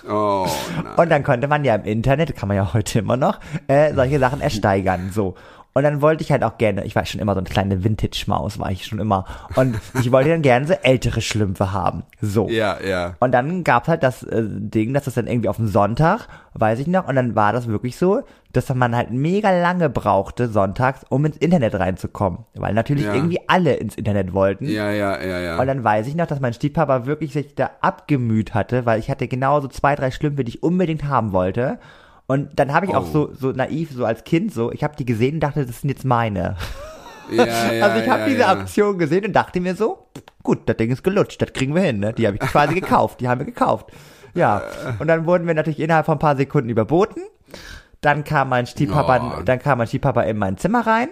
oh, nein. <laughs> Und dann konnte man ja im Internet, kann man ja heute immer noch, äh, solche Sachen ersteigern. So. Und dann wollte ich halt auch gerne, ich war schon immer so eine kleine Vintage-Maus, war ich schon immer. Und ich wollte dann gerne so ältere Schlümpfe haben. So. Ja, ja. Und dann gab's halt das äh, Ding, dass das dann irgendwie auf dem Sonntag, weiß ich noch, und dann war das wirklich so, dass man halt mega lange brauchte sonntags, um ins Internet reinzukommen. Weil natürlich Ja. irgendwie alle ins Internet wollten. Ja, ja, ja, ja. Und dann weiß ich noch, dass mein Stiefpapa wirklich sich da abgemüht hatte, weil ich hatte genau so zwei, drei Schlümpfe, die ich unbedingt haben wollte. Und dann habe ich auch Oh. so, so naiv, so als Kind so, ich habe die gesehen und dachte, das sind jetzt meine. ja, <laughs> ja, also ich habe ja, diese. Aktion gesehen und dachte mir so, gut, das Ding ist gelutscht, das kriegen wir hin, ne? Die habe ich quasi gekauft, die haben wir gekauft. Ja, und dann wurden wir natürlich innerhalb von ein paar Sekunden überboten. Dann kam mein Stiefpapa, Oh. dann kam mein Stiefpapa in mein Zimmer rein.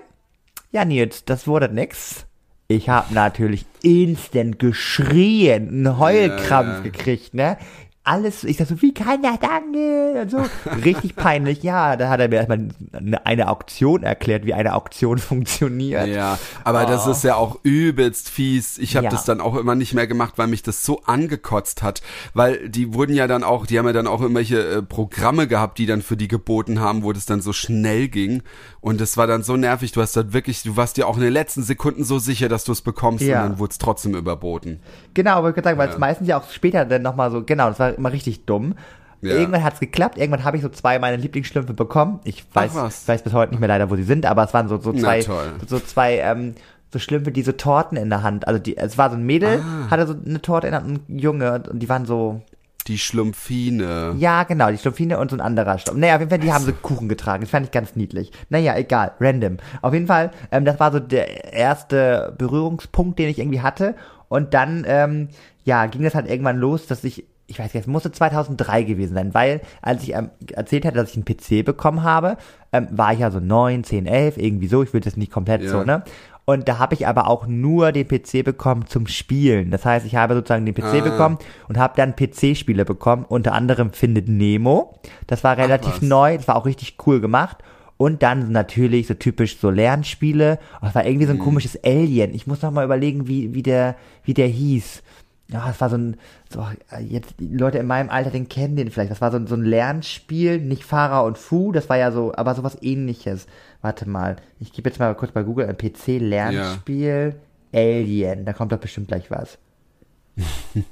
Ja, Nils, das wurde nix. Ich habe natürlich instant geschrien, einen Heulkrampf gekriegt, ne? Alles, ich sag so, wie kann das angehen? Und so, richtig peinlich. Ja, da hat er mir erstmal eine, eine Auktion erklärt, wie eine Auktion <laughs> funktioniert. Ja, aber das ist ja auch übelst fies. Ich habe Ja. das dann auch immer nicht mehr gemacht, weil mich das so angekotzt hat. Weil die wurden ja dann auch, die haben ja dann auch irgendwelche äh, Programme gehabt, die dann für die geboten haben, wo das dann so schnell ging. Und das war dann so nervig. Du hast dann wirklich, du warst dir auch in den letzten Sekunden so sicher, dass du es bekommst Ja. und dann wurde es trotzdem überboten. Genau, aber ich würde sagen, weil es meistens ja auch später dann nochmal so, genau, das war immer richtig dumm. Ja. Irgendwann hat's geklappt, irgendwann habe ich so zwei meiner Lieblingsschlümpfe bekommen. Ich weiß, weiß bis heute nicht mehr leider, wo sie sind, aber es waren so, so zwei, so zwei, ähm, so Schlümpfe, die so Torten in der Hand, also die, es war so ein Mädel, Ah. hatte so eine Torte in der Hand, ein Junge, und die waren so, Die Schlumpfine. ja, genau, die Schlumpfine und so ein anderer Schlumpf. Naja, auf jeden Fall, die haben so Kuchen getragen. Das fand ich ganz niedlich. Naja, egal, random. Auf jeden Fall, ähm, das war so der erste Berührungspunkt, den ich irgendwie hatte. Und dann, ähm, ja, ging das halt irgendwann los, dass ich, ich weiß nicht, es musste 2003 gewesen sein, weil, als ich ähm, erzählt hatte, dass ich einen PC bekommen habe, ähm, war ich ja so 9, 10, 11, irgendwie so. Ich will das nicht komplett Ja. so, ne? Und da habe ich aber auch nur den PC bekommen zum Spielen. Das heißt, ich habe sozusagen den PC Ah. bekommen und habe dann PC-Spiele bekommen, unter anderem Findet Nemo. Das war relativ was. neu, das war auch richtig cool gemacht. Und dann natürlich so typisch so Lernspiele. Oh, Das war irgendwie so ein komisches Alien. Ich muss noch mal überlegen, wie, wie der, wie der hieß. Ja, das war so ein, so, jetzt, die Leute in meinem Alter, den kennen den vielleicht. Das war so, ein- so ein Lernspiel, nicht Fahrer und Fu, das war ja so, aber sowas ähnliches. Warte mal, ich gebe jetzt mal kurz bei Google ein PC-Lernspiel, Alien, da kommt doch bestimmt gleich was. <laughs>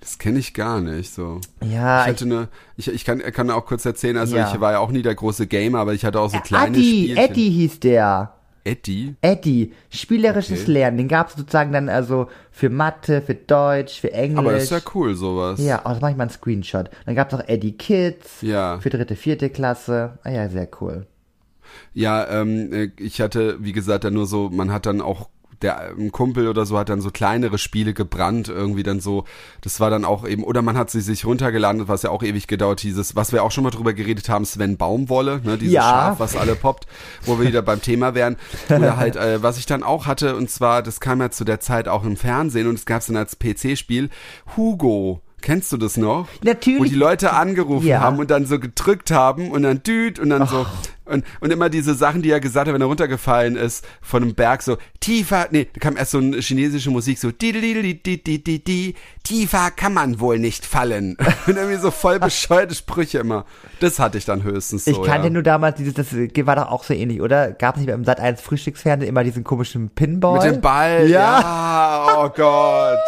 Das kenne ich gar nicht so. Ja, ich hatte eine, ich, ich kann, kann auch kurz erzählen, also Ja. ich war ja auch nie der große Gamer, aber ich hatte auch so ich, kleine Eddie, Spielchen. Eddie hieß der. Eddie? Eddie, spielerisches Okay. Lernen, den gab es sozusagen dann also für Mathe, für Deutsch, für Englisch. Aber das ist ja cool, sowas. Ja, oh, das mache ich mal einen Screenshot. Dann gab es auch Eddie Kids Ja. für dritte, vierte Klasse. Ah ja, sehr cool. Ja, ähm, äh, ich hatte, wie gesagt, dann nur so, man hat dann auch, der ein Kumpel oder so hat dann so kleinere Spiele gebrannt, irgendwie dann so, das war dann auch eben, oder man hat sie sich runtergeladen, was ja auch ewig gedauert, dieses, was wir auch schon mal drüber geredet haben, Sven Baumwolle, ne, dieses Ja. Schaf, was alle poppt, wo wir wieder beim Thema wären. Oder halt, äh, was ich dann auch hatte, und zwar, das kam ja zu der Zeit auch im Fernsehen und es gab es dann als PC-Spiel, Hugo. Kennst du das noch? Natürlich. Wo die Leute angerufen Ja. haben und dann so gedrückt haben und dann düt und dann so und, und immer diese Sachen, die er gesagt hat, wenn er runtergefallen ist von einem Berg, so tiefer, nee, da kam erst so eine chinesische Musik, so di di di di di di di tiefer kann man wohl nicht fallen. <laughs> Und irgendwie so voll bescheuerte Sprüche immer. Das hatte ich dann höchstens so. Ich kannte ja. nur damals dieses, das war doch auch so ähnlich, oder? Gab es nicht beim Sat 1 Frühstücksfernsehen immer diesen komischen Pinball? mit dem Ball. Ja. ja. Oh Gott.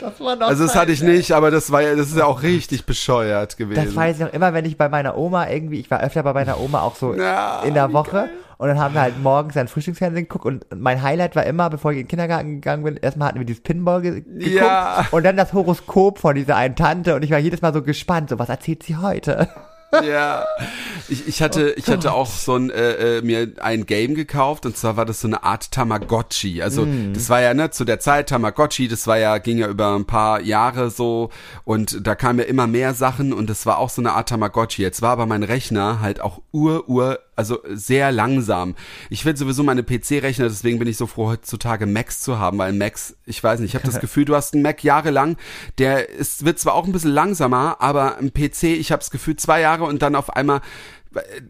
Das war noch Also das hatte ich nicht, aber das war ja, das ist ja auch richtig bescheuert gewesen. Das weiß ich noch immer, wenn ich bei meiner Oma irgendwie, ich war öfter bei meiner Oma auch so Ja, in der Woche geil. und dann haben wir halt morgens ein Frühstücksfernsehen geguckt und mein Highlight war immer, bevor ich in den Kindergarten gegangen bin, erstmal hatten wir dieses Pinball ge geguckt Ja. und dann das Horoskop von dieser einen Tante und ich war jedes Mal so gespannt, so was erzählt sie heute? Ja, ich, ich hatte, ich hatte auch so ein, äh, äh, mir ein Game gekauft und zwar war das so eine Art Tamagotchi. Also das war ja ne zu der Zeit Tamagotchi, das war ja ging ja über ein paar Jahre so und da kamen ja immer mehr Sachen und das war auch so eine Art Tamagotchi. Jetzt war aber mein Rechner halt auch ur ur also sehr langsam. Ich will sowieso meine PC-Rechner, deswegen bin ich so froh heutzutage Macs zu haben, weil Macs, ich weiß nicht, ich habe das <laughs> Gefühl, du hast einen Mac jahrelang, der ist wird zwar auch ein bisschen langsamer, aber ein PC, ich habe das Gefühl zwei Jahre und dann auf einmal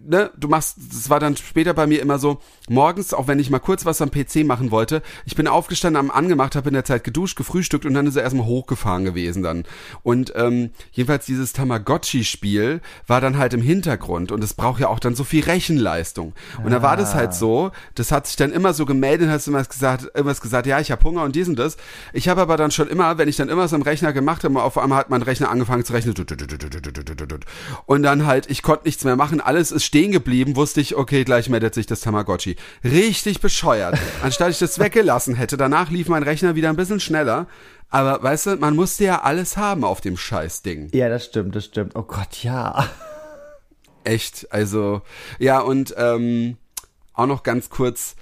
ne, du machst, das war dann später bei mir immer so, morgens, auch wenn ich mal kurz was am PC machen wollte, ich bin aufgestanden, am angemacht, habe in der Zeit geduscht, gefrühstückt und dann ist er erstmal hochgefahren gewesen dann. Und ähm, jedenfalls dieses Tamagotchi-Spiel war dann halt im Hintergrund und es braucht ja auch dann so viel Rechenleistung. Und da war das halt so, das hat sich dann immer so gemeldet, hast immer gesagt, irgendwas gesagt, ja, ich habe Hunger und dies und das. Ich habe aber dann schon immer, wenn ich dann immer so am Rechner gemacht habe, auf einmal hat mein Rechner angefangen zu rechnen. Und dann halt, ich konnte nichts mehr machen, alles ist stehen geblieben, wusste ich, okay, gleich meldet sich das Tamagotchi. Richtig bescheuert. Anstatt ich das weggelassen hätte, danach lief mein Rechner wieder ein bisschen schneller. Aber weißt du, man musste ja alles haben auf dem Scheißding. Ja, das stimmt, das stimmt. Oh Gott, ja. Echt, also, ja, und ähm, auch noch ganz kurz,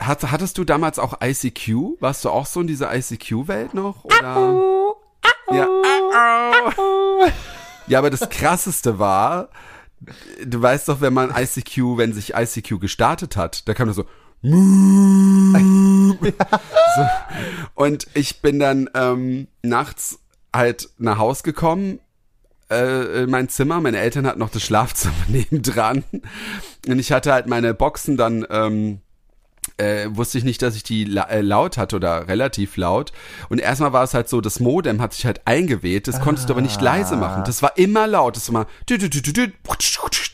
hat, hattest du damals auch ICQ? Warst du auch so in dieser ICQ-Welt noch? Oder? Ja. ja, aber das krasseste war, du weißt doch, wenn man ICQ, wenn sich ICQ gestartet hat, da kam nur so, <laughs> so. Und ich bin dann ähm, nachts halt nach Haus gekommen, äh, in mein Zimmer. Meine Eltern hatten noch das Schlafzimmer <laughs> nebendran. Und ich hatte halt meine Boxen dann ähm, äh, wusste ich nicht, dass ich die la äh, laut hatte oder relativ laut. Und erstmal war es halt so, das Modem hat sich halt eingeweht, das ah. konntest du aber nicht leise machen. Das war immer laut, das war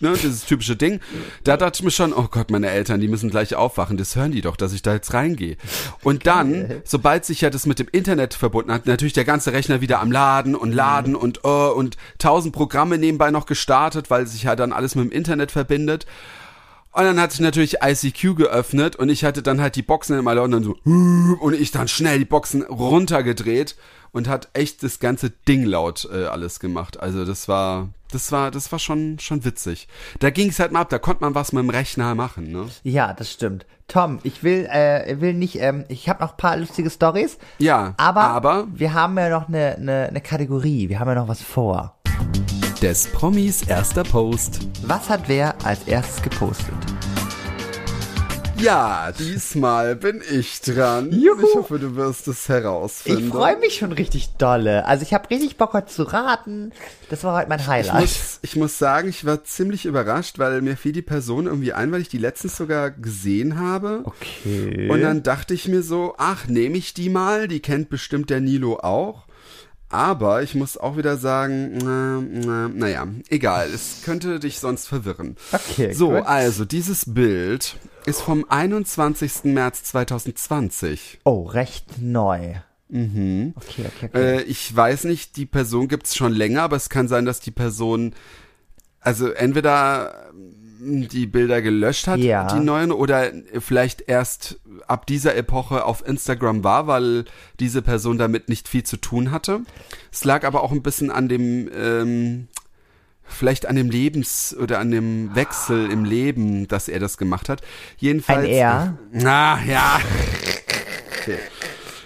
ne, dieses typische Ding. Da dachte ich mir schon, oh Gott, meine Eltern, die müssen gleich aufwachen, das hören die doch, dass ich da jetzt reingehe. Und dann, sobald sich ja das mit dem Internet verbunden hat, natürlich der ganze Rechner wieder am Laden und Laden mhm. und oh, und tausend Programme nebenbei noch gestartet, weil sich ja dann alles mit dem Internet verbindet. Und dann hat sich natürlich ICQ geöffnet und ich hatte dann halt die Boxen immer laut und dann so und ich dann schnell die Boxen runtergedreht und hat echt das ganze Ding laut äh, alles gemacht. Also das war das war das war schon schon witzig. Da ging es halt mal ab, da konnte man was mit dem Rechner machen, ne? Ja, das stimmt. Tom, ich will äh, will nicht ähm, ich habe noch ein paar lustige Stories. Ja, aber, aber wir haben ja noch eine, eine eine Kategorie, wir haben ja noch was vor des Promis erster Post. Was hat wer als erstes gepostet? Ja, diesmal bin ich dran. Juhu. Ich hoffe, du wirst es herausfinden. Ich freue mich schon richtig dolle. Also ich habe richtig Bock heute zu raten. Das war heute mein Highlight. Ich muss, ich muss sagen, ich war ziemlich überrascht, weil mir fiel die Person irgendwie ein, weil ich die letztens sogar gesehen habe. Okay. Und dann dachte ich mir so, ach, nehme ich die mal. Die kennt bestimmt der Nilo auch. Aber ich muss auch wieder sagen, na, na, naja, egal, es könnte dich sonst verwirren. Okay. So, gut. also dieses Bild ist vom 21. März 2020. Oh, recht neu. Mhm. Okay, okay, okay. Äh, ich weiß nicht, die Person gibt es schon länger, aber es kann sein, dass die Person, also entweder die Bilder gelöscht hat, ja. die neuen, oder vielleicht erst ab dieser Epoche auf Instagram war, weil diese Person damit nicht viel zu tun hatte. Es lag aber auch ein bisschen an dem, ähm, vielleicht an dem Lebens- oder an dem Wechsel im Leben, dass er das gemacht hat. Jedenfalls. Ein er? Ah, ja. Okay. <laughs>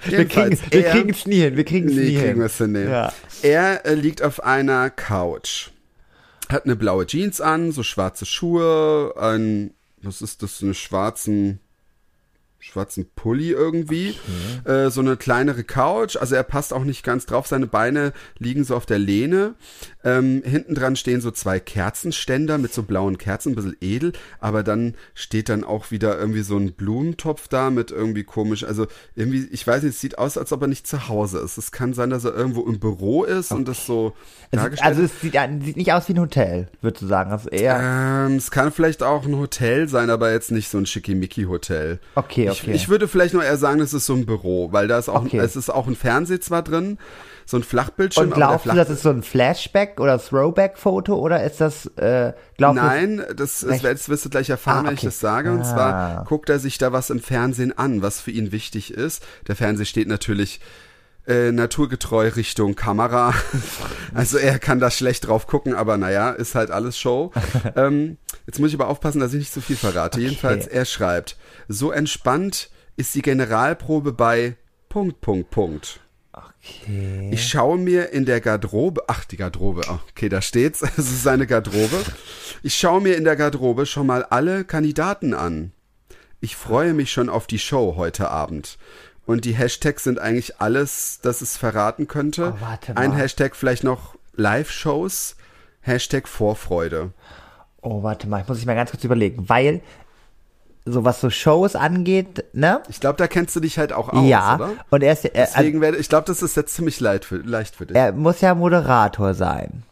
Wir kriegen, es nie hin, wir kriegen es nee, nie kriegen hin. hin. Ja. Er äh, liegt auf einer Couch hat eine blaue Jeans an, so schwarze Schuhe, ein, was ist das, eine schwarzen, schwarzen Pulli irgendwie, okay. äh, so eine kleinere Couch, also er passt auch nicht ganz drauf, seine Beine liegen so auf der Lehne, ähm, hinten dran stehen so zwei Kerzenständer mit so blauen Kerzen, ein bisschen edel, aber dann steht dann auch wieder irgendwie so ein Blumentopf da mit irgendwie komisch, also irgendwie, ich weiß nicht, es sieht aus, als ob er nicht zu Hause ist. Es kann sein, dass er irgendwo im Büro ist okay. und das so dargestellt Also es sieht, sieht, nicht aus wie ein Hotel, würdest du sagen, also eher... Ähm, es kann vielleicht auch ein Hotel sein, aber jetzt nicht so ein Schickimicki-Hotel. Okay, okay. Ich, ich, würde vielleicht nur eher sagen, es ist so ein Büro, weil da ist auch, okay. es ist auch ein Fernseh zwar drin, so ein Flachbildschirm. Und glaubst du, das ist so ein Flashback oder Throwback-Foto oder ist das, äh, glaubst Nein, das, das, das wirst du gleich erfahren, ah, okay. wenn ich das sage. Und ah. zwar guckt er sich da was im Fernsehen an, was für ihn wichtig ist. Der Fernseher steht natürlich äh, naturgetreu Richtung Kamera. <laughs> also er kann da schlecht drauf gucken, aber naja, ist halt alles Show. <laughs> ähm, jetzt muss ich aber aufpassen, dass ich nicht zu viel verrate. Okay. Jedenfalls, er schreibt, so entspannt ist die Generalprobe bei Punkt, Punkt, Punkt. Okay. Ich schaue mir in der Garderobe, ach, die Garderobe, oh, okay, da steht's, <laughs> es ist seine Garderobe. Ich schaue mir in der Garderobe schon mal alle Kandidaten an. Ich freue mich schon auf die Show heute Abend. Und die Hashtags sind eigentlich alles, das es verraten könnte. Oh, warte mal. Ein Hashtag vielleicht noch Live-Shows, Hashtag Vorfreude. Oh, warte mal, ich muss ich mal ganz kurz überlegen, weil so was so Shows angeht, ne? Ich glaube, da kennst du dich halt auch aus, ja, oder? und er ist ja, er, also, Deswegen werde ich glaube, das ist jetzt ziemlich leicht für, leicht für dich. er muss ja Moderator sein.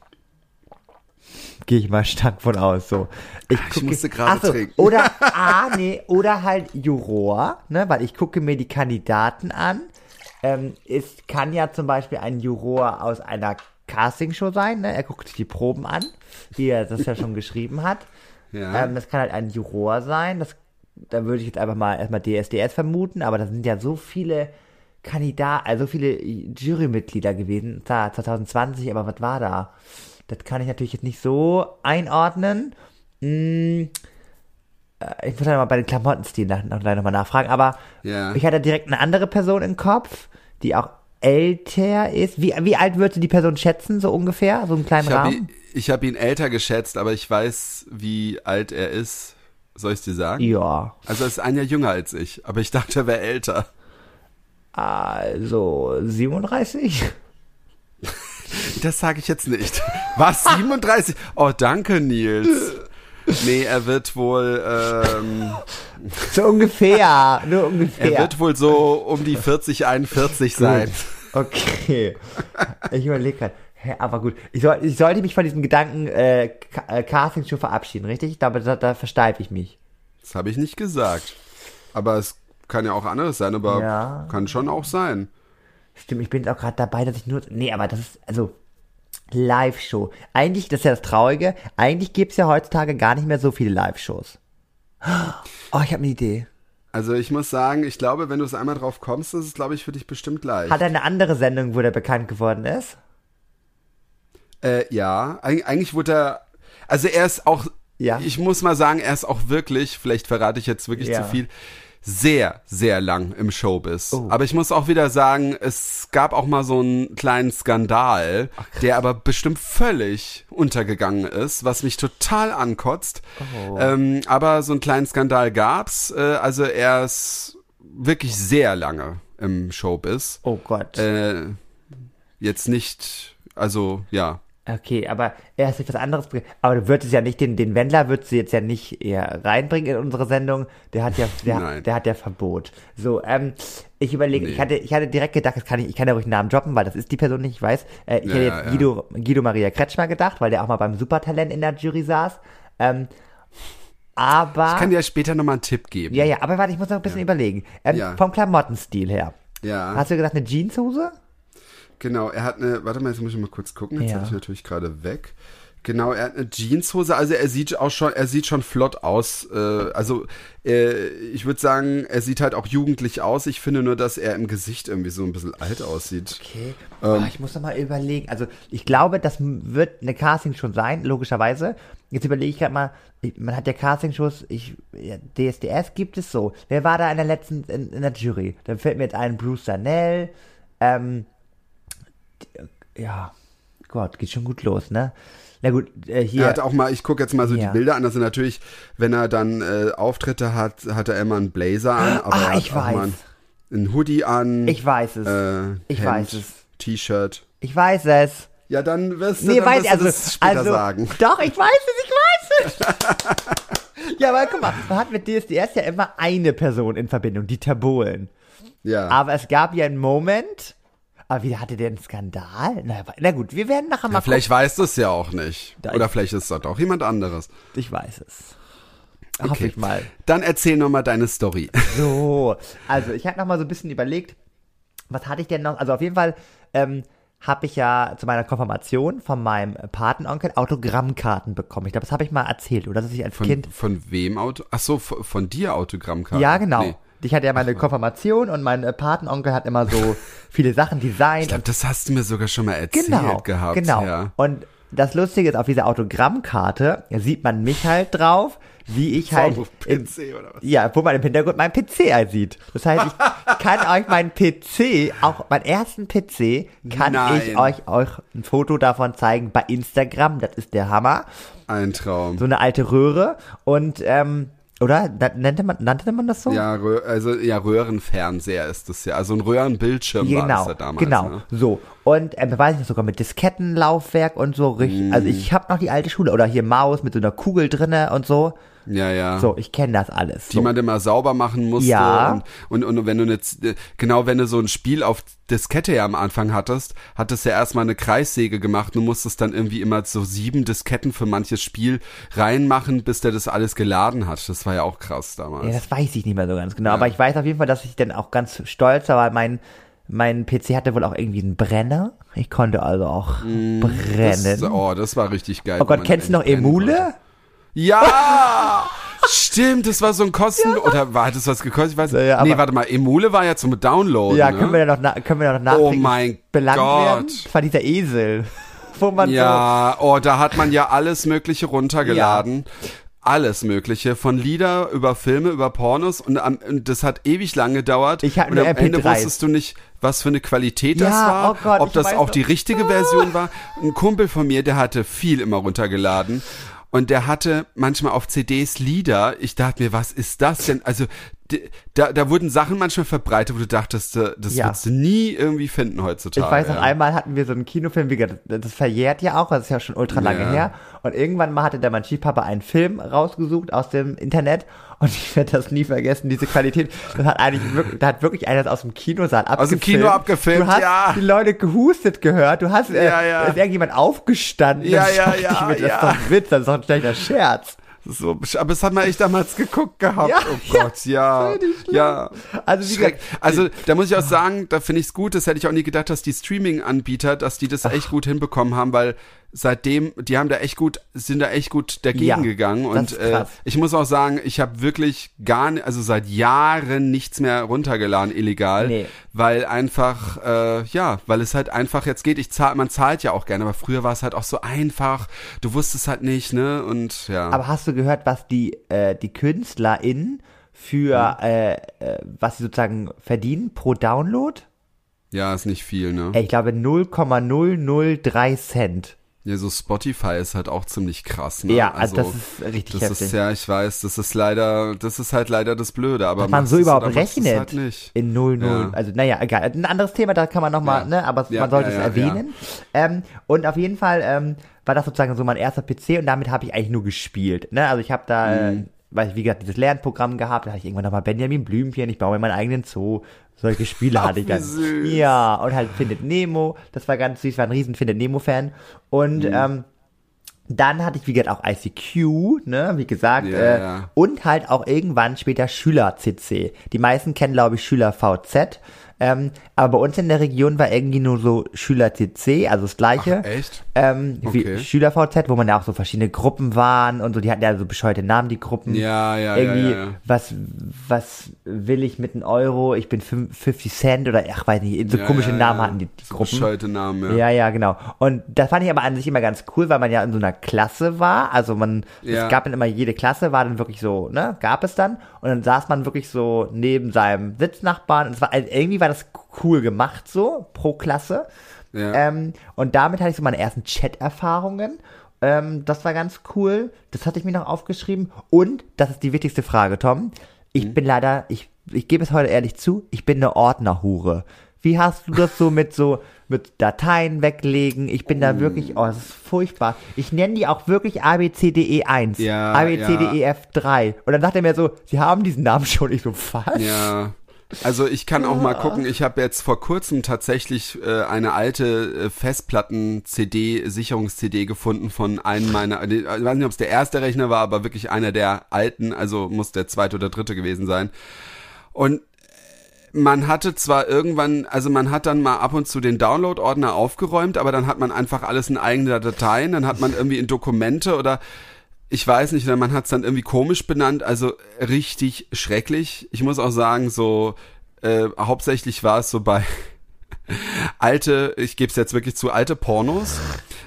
Gehe ich mal stark von aus, so. Ich, ich musste gerade Ach so, trinken. Oder, <laughs> ah, nee, oder halt Juror, ne, weil ich gucke mir die Kandidaten an. Ähm, es kann ja zum Beispiel ein Juror aus einer Castingshow sein, ne? Er guckt sich die Proben an, wie er das ja schon geschrieben hat. Ja. Ähm, das kann halt ein Juror sein. Das, da würde ich jetzt einfach mal erstmal DSDS vermuten, aber da sind ja so viele Kandidaten, also so viele Jurymitglieder gewesen. Da, 2020, aber was war da? Das kann ich natürlich jetzt nicht so einordnen. Hm, ich muss ja mal bei den Klamottenstil nach, noch, noch mal nachfragen, aber Ja. ich hatte direkt eine andere Person im Kopf, die auch älter ist. Wie, wie alt würdest du die Person schätzen, so ungefähr? So einen kleinen Ich habe Rahmen? ihn, ich hab ihn älter geschätzt, aber ich weiß, wie alt er ist. Soll ich dir sagen? Ja. Also er ist ein Jahr jünger als ich, aber ich dachte, er wäre älter. Also 37? Das sage ich jetzt nicht. Was? 37? Oh, danke, Nils. Nee, er wird wohl, ähm, So ungefähr, nur ungefähr. er wird wohl so um die 40, 41 sein. Okay. Ich überlege gerade. Hä, aber gut. Ich, soll, ich sollte mich von diesem Gedanken äh, äh, Casting schon verabschieden, richtig? Ich glaube, da, da versteife ich mich. Das habe ich nicht gesagt. Aber es kann ja auch anderes sein, aber Ja. kann schon auch sein. Stimmt, ich bin jetzt auch gerade dabei, dass ich nur. Nee, aber das ist. Also. Live-Show. Eigentlich, das ist ja das Traurige, eigentlich gibt's ja heutzutage gar nicht mehr so viele Live-Shows. Oh, ich habe eine Idee. Also ich muss sagen, ich glaube, wenn du es einmal drauf kommst, ist es, glaube ich, für dich bestimmt leicht. Hat er eine andere Sendung, wo der bekannt geworden ist? Äh, ja, Eig eigentlich wurde er, also er ist auch, Ja. ich muss mal sagen, er ist auch wirklich, vielleicht verrate ich jetzt wirklich Ja. zu viel, sehr, sehr lang im Showbiz. Oh. Aber ich muss auch wieder sagen, es gab auch mal so einen kleinen Skandal, der aber bestimmt völlig untergegangen ist, was mich total ankotzt. Oh. Ähm, aber so einen kleinen Skandal gab's. Äh, also er ist wirklich sehr lange im Showbiz. Oh Gott. Äh, jetzt nicht, also ja. Okay, aber er ist nicht was anderes. Aber du würdest ja nicht den, den Wendler würdest du jetzt ja nicht eher reinbringen in unsere Sendung. Der hat ja, der, Nein. der hat ja Verbot. So, ähm, ich überlege, Nee. ich hatte, ich hatte direkt gedacht, das kann ich, ich kann ja ruhig einen Namen droppen, weil das ist die Person nicht, ich weiß. Äh, ich Ja, hätte ja, jetzt ja. Guido, Guido Maria Kretschmer gedacht, weil der auch mal beim Supertalent in der Jury saß. Ähm, aber. Ich kann dir später nochmal einen Tipp geben. ja, ja, aber warte, ich muss noch ein bisschen überlegen. Ähm, Ja. Vom Klamottenstil her. Ja, Hast du gesagt, eine Jeanshose? Genau. Er hat eine, warte mal, jetzt muss ich mal kurz gucken. Jetzt Ja. habe ich natürlich gerade weg. Genau, er hat eine Jeanshose, also er sieht auch schon, er sieht schon flott aus. Äh, also äh, ich würde sagen, er sieht halt auch jugendlich aus. Ich finde nur, dass er im Gesicht irgendwie so ein bisschen alt aussieht. Okay. Ähm. Ah, ich muss noch mal überlegen. Also ich glaube, das wird eine Casting schon sein, logischerweise. Jetzt überlege ich gerade mal, man hat ja Castingshows, ich, DSDS gibt es so. Wer war da in der letzten, in, in der Jury? Dann fällt mir jetzt ein Bruce Danell, ähm, ja, Gott, geht schon gut los, ne? Na gut, äh, hier. Er hat auch mal, ich gucke jetzt mal so Ja. die Bilder an. Also natürlich, wenn er dann äh, Auftritte hat, hat er immer einen Blazer an, aber Ah, er ich hat auch weiß. mal einen, einen Hoodie an. ich weiß es. äh, ich Hemd, weiß es. T-Shirt. Ich weiß es. Ja, dann wirst du, Nee, dann weiß wirst also, das später also sagen. <laughs> doch, ich weiß es, ich weiß es. <laughs> ja, aber guck mal, man hat mit DSDS ja immer eine Person in Verbindung, Dieter Bohlen. Ja. Aber es gab ja einen Moment, aber wie hatte der einen Skandal? Na, na gut, wir werden nachher mal ja vielleicht weißt du es ja auch nicht. Da Oder ich- vielleicht ist es doch jemand anderes. gucken. Ich weiß es. Hoffe ich mal. Dann erzähl noch mal deine Story. So, also ich hatte noch mal so ein bisschen überlegt, was hatte ich denn noch? Also auf jeden Fall ähm, habe ich ja zu meiner Konfirmation von meinem Patenonkel Autogrammkarten bekommen. Ich glaube, das habe ich mal erzählt, oder dass ich als Von, Kind von wem Auto? Ach so, von, von dir Autogrammkarte. Ja, genau. Nee. Ich hatte ja meine Konfirmation und mein äh, Patenonkel hat immer so <laughs> viele Sachen designt. Ich glaube, das hast du mir sogar schon mal erzählt genau, gehabt. genau. Ja. Und das Lustige ist, auf dieser Autogrammkarte sieht man mich halt drauf, wie ich halt, Vom im, PC oder was? ja, wo man im Hintergrund meinen PC halt sieht. Das heißt, ich <laughs> kann euch meinen PC, auch meinen ersten PC, kann Nein. ich euch, euch ein Foto davon zeigen bei Instagram. Das ist der Hammer. Ein Traum. so eine alte Röhre und ähm, Oder? Nannte, man, nannte man das so? Ja, Rö also ja, Röhrenfernseher ist das ja. Also ein Röhrenbildschirm genau, war das ja damals. Genau, Ne? so. Und äh, weiß ich sogar mit Diskettenlaufwerk und so richtig. Also ich habe noch die alte Schule. Oder hier Maus mit so einer Kugel drinne und so. Ja, ja. So, ich kenne das alles. die So. man immer sauber machen musste. Ja. Und, und, und wenn du jetzt, genau, wenn du so ein Spiel auf Diskette ja am Anfang hattest, hattest du ja erstmal eine Kreissäge gemacht. Du musstest dann irgendwie immer so sieben Disketten für manches Spiel reinmachen, bis der das alles geladen hat. Das war ja auch krass damals. Ja, das weiß ich nicht mehr so ganz genau. Aber ich weiß auf jeden Fall, dass ich dann auch ganz stolz war, weil mein, mein PC hatte wohl auch irgendwie einen Brenner. Ich konnte also auch brennen. das, oh, das war richtig geil. oh Gott, kennst du noch Emule? konnte. Ja! <laughs> Stimmt, das war so ein Kosten oder war das was gekostet? Ich weiß Ja, ja, nee, warte mal, Emule war ja zum Downloaden. Ja, ne? können wir da noch, können wir da noch nachträglich mein belangt Gott. werden? Das war dieser Esel, <laughs> wo man Ja, oh, da hat man ja alles Mögliche runtergeladen. Alles Mögliche, von Lieder über Filme, über Pornos und, am, und das hat ewig lang gedauert. Ich hab und am Ende MP3. wusstest du nicht, was für eine Qualität das Ja, war, oh Gott, ob das auch noch. die richtige Version war. Ein Kumpel von mir, der hatte viel immer runtergeladen. Und der hatte manchmal auf CDs Lieder. Ich dachte mir, was ist das denn? Also, da, da wurden Sachen manchmal verbreitet, wo du dachtest, äh, das Ja. würdest du nie irgendwie finden heutzutage. Ich weiß noch, einmal hatten wir so einen Kinofilm, wie gesagt, das verjährt ja auch, das ist ja schon ultra lange Ja. her. Und irgendwann mal hatte der mein Stiefpapa einen Film rausgesucht aus dem Internet und <laughs> ich werde das nie vergessen, diese Qualität. Das hat eigentlich wirklich, da hat wirklich einer aus dem Kinosaal abgefilmt. Aus dem Kino abgefilmt, Du hast ja. die Leute gehustet gehört, du hast, äh, Ja, ja. ist irgendjemand aufgestanden. Ja, ja, ja, mir, das ist doch ein Witz, das ist doch ein schlechter Scherz. So, aber es hat man echt damals geguckt gehabt. Ja, oh Gott, ja. schlimm. Ja. Also, Schreck. Also, da muss ich auch sagen, da finde ich es gut, das hätte ich auch nie gedacht, dass die Streaming-Anbieter, dass die das echt gut hinbekommen haben, weil seitdem, die haben da echt gut, sind da echt gut dagegen Ja, gegangen. Und äh, ich muss auch sagen, ich habe wirklich gar nicht, also seit Jahren nichts mehr runtergeladen, illegal. Nee. Weil einfach, äh, ja, weil es halt einfach jetzt geht. Ich zahl, man zahlt ja auch gerne, aber früher war es halt auch so einfach. Du wusstest halt nicht, ne? Und ja. Aber hast du gehört, was die, äh, die KünstlerInnen für, Hm. äh, äh, was sie sozusagen verdienen pro Download? Ja, ist nicht viel, ne? Ich glaube 0,003 Cent. Ja, so Spotify ist halt auch ziemlich krass, ne? Ja, also das ist richtig das heftig. ist ja, ich weiß, das ist leider, das ist halt leider das Blöde, aber Dass man so überhaupt rechnet Halt nicht. in 00. Ja. Also naja, egal. Ein anderes Thema, da kann man nochmal, Ja. ne, aber Ja, man sollte es erwähnen. Ähm, und auf jeden Fall ähm, war das sozusagen so mein erster PC und damit habe ich eigentlich nur gespielt. Ne? Also ich habe da, Mhm. Weil ich wie gesagt dieses Lernprogramm gehabt, da hatte ich irgendwann nochmal Benjamin Blümchen, ich baue mir meinen eigenen Zoo. Solche Spiele <laughs> hatte ich dann. süß. Ja, und halt Findet Nemo, das war ganz süß, ich war ein riesen Findet Nemo-Fan. Und Mhm. ähm, dann hatte ich, wie gesagt, auch ICQ, ne, wie gesagt, Ja, äh, ja. und halt auch irgendwann später Schüler-CC. Die meisten kennen, glaube ich, Schüler-VZ. Ähm, aber bei uns in der Region war irgendwie nur so Schüler-CC, also das gleiche. Ach, echt? Ähm, Okay. wie Schüler-VZ, wo man ja auch so verschiedene Gruppen waren und so, die hatten ja so bescheuerte Namen, die Gruppen. Ja, ja, ja, Irgendwie, ja, ja. was, was will ich mit einem Euro? Ich bin fün- 50 Cent oder, ach, weiß nicht, so Ja, komische Namen hatten die, die Gruppen. bescheuerte Namen, ja. Ja, ja, genau. Und das fand ich aber an sich immer ganz cool, weil man ja in so einer Klasse war. Also man, es gab dann immer jede Klasse, war dann wirklich so, ne, gab es dann. Und dann saß man wirklich so neben seinem Sitznachbarn. Und es war, also irgendwie war das cool gemacht so, pro Klasse. Ja. Ähm, und damit hatte ich so meine ersten Chat-Erfahrungen. Ähm, das war ganz cool. Das hatte ich mir noch aufgeschrieben. Und, das ist die wichtigste Frage, Tom. Ich Mhm. bin leider, ich, ich gebe es heute ehrlich zu, ich bin eine Ordnerhure. Wie hast du das so mit so, mit Dateien weglegen? Ich bin Mhm. da wirklich, oh, das ist furchtbar. Ich nenne die auch wirklich ABCDE1, Ja, ABCDEF3. Und dann sagt er mir so, sie haben diesen Namen schon. Ich so, was? Ja. Also ich kann auch mal gucken, ich habe jetzt vor kurzem tatsächlich äh, eine alte äh, Festplatten-CD, Sicherungs-CD gefunden von einem meiner, ich weiß nicht, ob es der erste Rechner war, aber wirklich einer der alten, also muss der zweite oder dritte gewesen sein. Und man hatte zwar irgendwann, also man hat dann mal ab und zu den Download-Ordner aufgeräumt, aber dann hat man einfach alles in eigene Dateien, dann hat man irgendwie in Dokumente oder ich weiß nicht, man hat es dann irgendwie komisch benannt, also richtig schrecklich. Ich muss auch sagen, so äh, hauptsächlich war es so bei alte, ich gebe es jetzt wirklich zu, alte Pornos.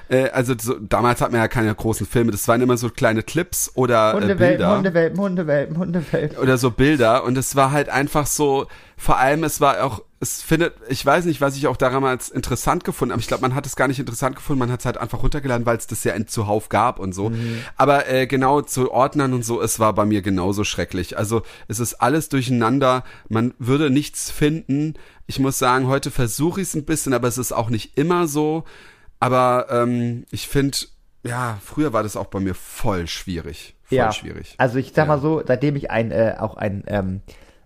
Äh, also so, damals hat man ja keine großen Filme, das waren immer so kleine Clips oder äh, Hundewelpen, Bilder. Hundewelpen, Hundewelpen, Hundewelpen. oder so Bilder. Und es war halt einfach so, vor allem es war auch, es findet, ich weiß nicht, was ich auch damals interessant gefunden habe, ich glaube, man hat es gar nicht interessant gefunden, man hat es halt einfach runtergeladen, weil es das ja zuhauf gab und so, aber äh, genau zu Ordnern und so, es war bei mir genauso schrecklich, also es ist alles durcheinander, man würde nichts finden, ich muss sagen, heute versuche ich es ein bisschen, aber es ist auch nicht immer so, aber ähm, ich finde, ja, früher war das auch bei mir voll schwierig, voll ja. schwierig. Also ich sag Ja. mal so, seitdem ich ein, äh, auch ein ähm,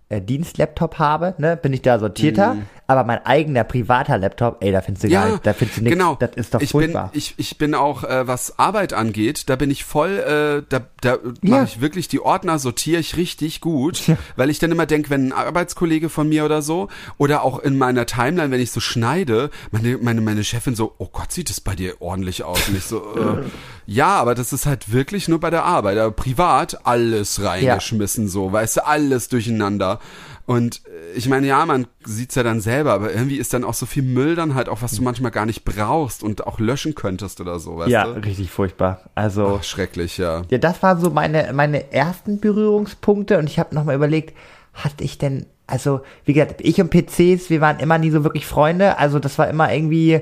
äh, Dienstlaptop habe, ne, bin ich da sortierter. Aber mein eigener privater Laptop, ey, da findest du gar nicht, da findest du nichts. Genau. Das ist doch ich furchtbar. Bin, ich, ich bin auch, äh, was Arbeit angeht, da bin ich voll, äh, da, da Ja. mache ich wirklich die Ordner, sortiere ich richtig gut, weil ich dann immer denke, wenn ein Arbeitskollege von mir oder so, oder auch in meiner Timeline, wenn ich so schneide, meine, meine, meine Chefin so, oh Gott, sieht das bei dir ordentlich aus. Und ich so, äh, <laughs> ja, aber das ist halt wirklich nur bei der Arbeit. Aber privat alles reingeschmissen, so, weißt du, alles durcheinander. Und äh, ich meine, ja, man sieht's ja dann selber, aber irgendwie ist dann auch so viel Müll dann halt auch, was du manchmal gar nicht brauchst und auch löschen könntest oder so, weißt ja, du? richtig furchtbar. Also, Ach, schrecklich, ja. ja, das waren so meine, meine ersten Berührungspunkte und ich habe nochmal überlegt, hatte ich denn, also, wie gesagt, ich und PCs, wir waren immer nie so wirklich Freunde, also das war immer irgendwie,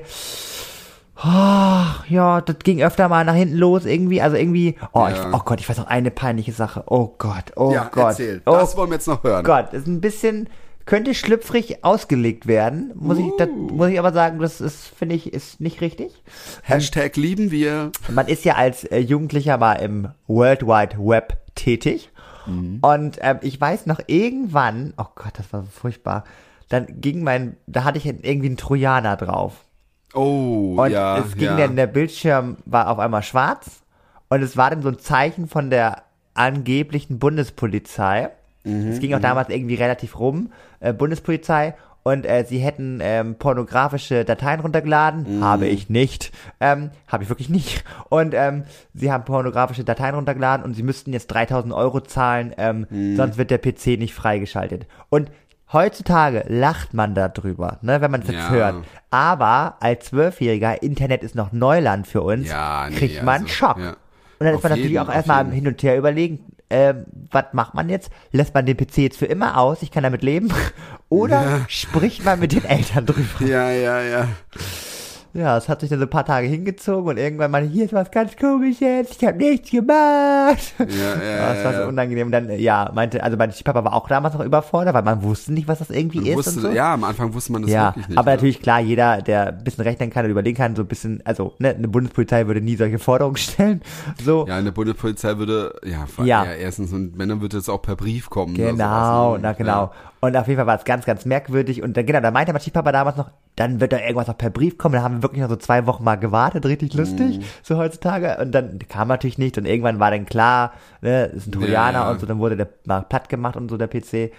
oh, ja, das ging öfter mal nach hinten los irgendwie, also irgendwie, oh, Ja. ich, oh Gott, ich weiß noch eine peinliche Sache, oh Gott, oh ja, Gott, erzähl. oh Das wollen wir jetzt noch hören. Gott, ist ein bisschen, könnte schlüpfrig ausgelegt werden, muss ich, das Uh. muss ich aber sagen, das ist, finde ich, ist nicht richtig. Hashtag lieben wir. Man ist ja als äh, Jugendlicher mal im World Wide Web tätig. Mhm. Und ähm, ich weiß noch irgendwann, oh Gott, das war so furchtbar. Dann ging mein, da hatte ich irgendwie einen Trojaner drauf. Oh, Und ja. es ging ja. dann, der Bildschirm war auf einmal schwarz. Und es war dann so ein Zeichen von der angeblichen Bundespolizei. Mhm, es ging auch damals irgendwie relativ rum, äh, Bundespolizei. Und äh, sie hätten ähm, pornografische Dateien runtergeladen. Mhm. Habe ich nicht. Ähm, Habe ich wirklich nicht. Und ähm, sie haben pornografische Dateien runtergeladen und sie müssten jetzt 3000 Euro zahlen, ähm, Mhm. sonst wird der PC nicht freigeschaltet. Und heutzutage lacht man darüber, ne, wenn man es jetzt Ja. hört. Aber als Zwölfjähriger, Internet ist noch Neuland für uns, Ja, nee, kriegt man einen also, Schock. ja. Und dann ist Auf man natürlich jeden, auch auf erstmal jeden. hin und her überlegen, ähm, was macht man jetzt? Lässt man den PC jetzt für immer aus, ich kann damit leben? <laughs> Oder spricht man mit den Eltern drüber? Ja, ja, ja. Ja, es hat sich dann so ein paar Tage hingezogen und irgendwann meinte, hier ist was ganz komisches, ich habe nichts gemacht. Ja, ja, <laughs> Ja, das war so ja. unangenehm. Und dann, äh, ja, meinte, also mein Papa war auch damals noch überfordert, weil man wusste nicht, was das irgendwie ist. Wusste, und so. Ja, am Anfang wusste man das Ja, wirklich nicht. aber ne? natürlich klar, jeder, der ein bisschen rechnen kann oder überlegen kann, so ein bisschen, also ne, eine Bundespolizei würde nie solche Forderungen <laughs> stellen. So, Ja, eine Bundespolizei würde, ja, vor- Ja. ja. erstens, und dann würde es auch per Brief kommen. genau, ne? na genau. Und auf jeden Fall war es ganz, ganz merkwürdig. Und dann, genau, da meinte mein Stiefpapa damals noch, dann wird da irgendwas auch per Brief kommen. Da haben wir wirklich noch so zwei Wochen mal gewartet, richtig lustig, Mhm. so heutzutage. Und dann kam natürlich nicht. Und irgendwann war dann klar, ne, ist ein Trojaner Ja. und so, dann wurde der mal platt gemacht und so, der PC.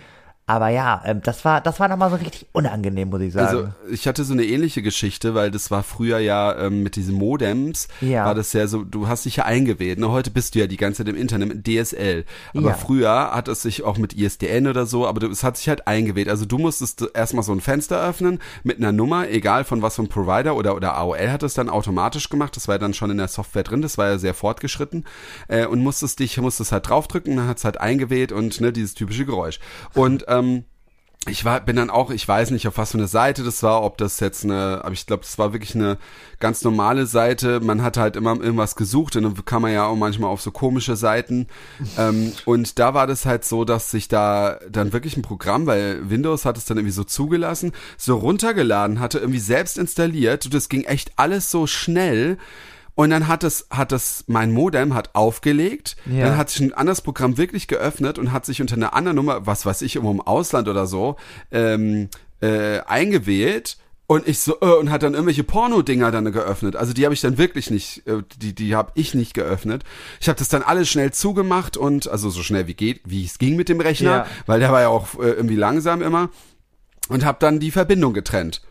Aber ja, ähm, das war, das war nochmal so richtig unangenehm, muss ich sagen. Also ich hatte so eine ähnliche Geschichte, weil das war früher ja ähm, mit diesen Modems, Ja. war das ja so, du hast dich ja eingewählt. Ne? Heute bist du ja die ganze Zeit im Internet mit DSL. Aber Ja. früher hat es sich auch mit ISDN oder so, aber es hat sich halt eingewählt. Also du musstest erstmal so ein Fenster öffnen mit einer Nummer, egal von was für einem Provider oder, oder AOL hat es dann automatisch gemacht. Das war ja dann schon in der Software drin, das war ja sehr fortgeschritten. Äh, und musstest dich, musstest halt draufdrücken, dann hat es halt eingewählt und ne, dieses typische Geräusch. Und ähm, ich war, bin dann auch, ich weiß nicht, auf was für eine Seite das war, ob das jetzt eine, aber ich glaube, das war wirklich eine ganz normale Seite. Man hat halt immer irgendwas gesucht und dann kam man ja auch manchmal auf so komische Seiten. ähm, und da war das halt so, dass sich da dann wirklich ein Programm, weil Windows hat es dann irgendwie so zugelassen, so runtergeladen hatte, irgendwie selbst installiert. Und das ging echt alles so schnell. Und dann hat es, hat es, mein Modem hat aufgelegt, Ja. dann hat sich ein anderes Programm wirklich geöffnet und hat sich unter einer anderen Nummer, was weiß ich, irgendwo im Ausland oder so, ähm, äh, eingewählt. Und ich so, äh, und hat dann irgendwelche Porno-Dinger dann geöffnet. Also die habe ich dann wirklich nicht, äh, die, die habe ich nicht geöffnet. Ich habe das dann alles schnell zugemacht und, also so schnell wie geht, wie es ging mit dem Rechner, Ja. weil der war ja auch äh, irgendwie langsam immer. Und habe dann die Verbindung getrennt.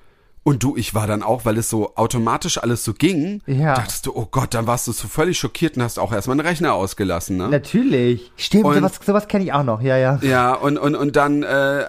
Und du, ich war dann auch, weil es so automatisch alles so ging, Ja. dachtest du, oh Gott, dann warst du so völlig schockiert und hast auch erstmal einen Rechner ausgelassen, ne? Natürlich. Stimmt, Und- sowas, sowas kenne ich auch noch, ja, ja. Ja, und, und, und dann, äh,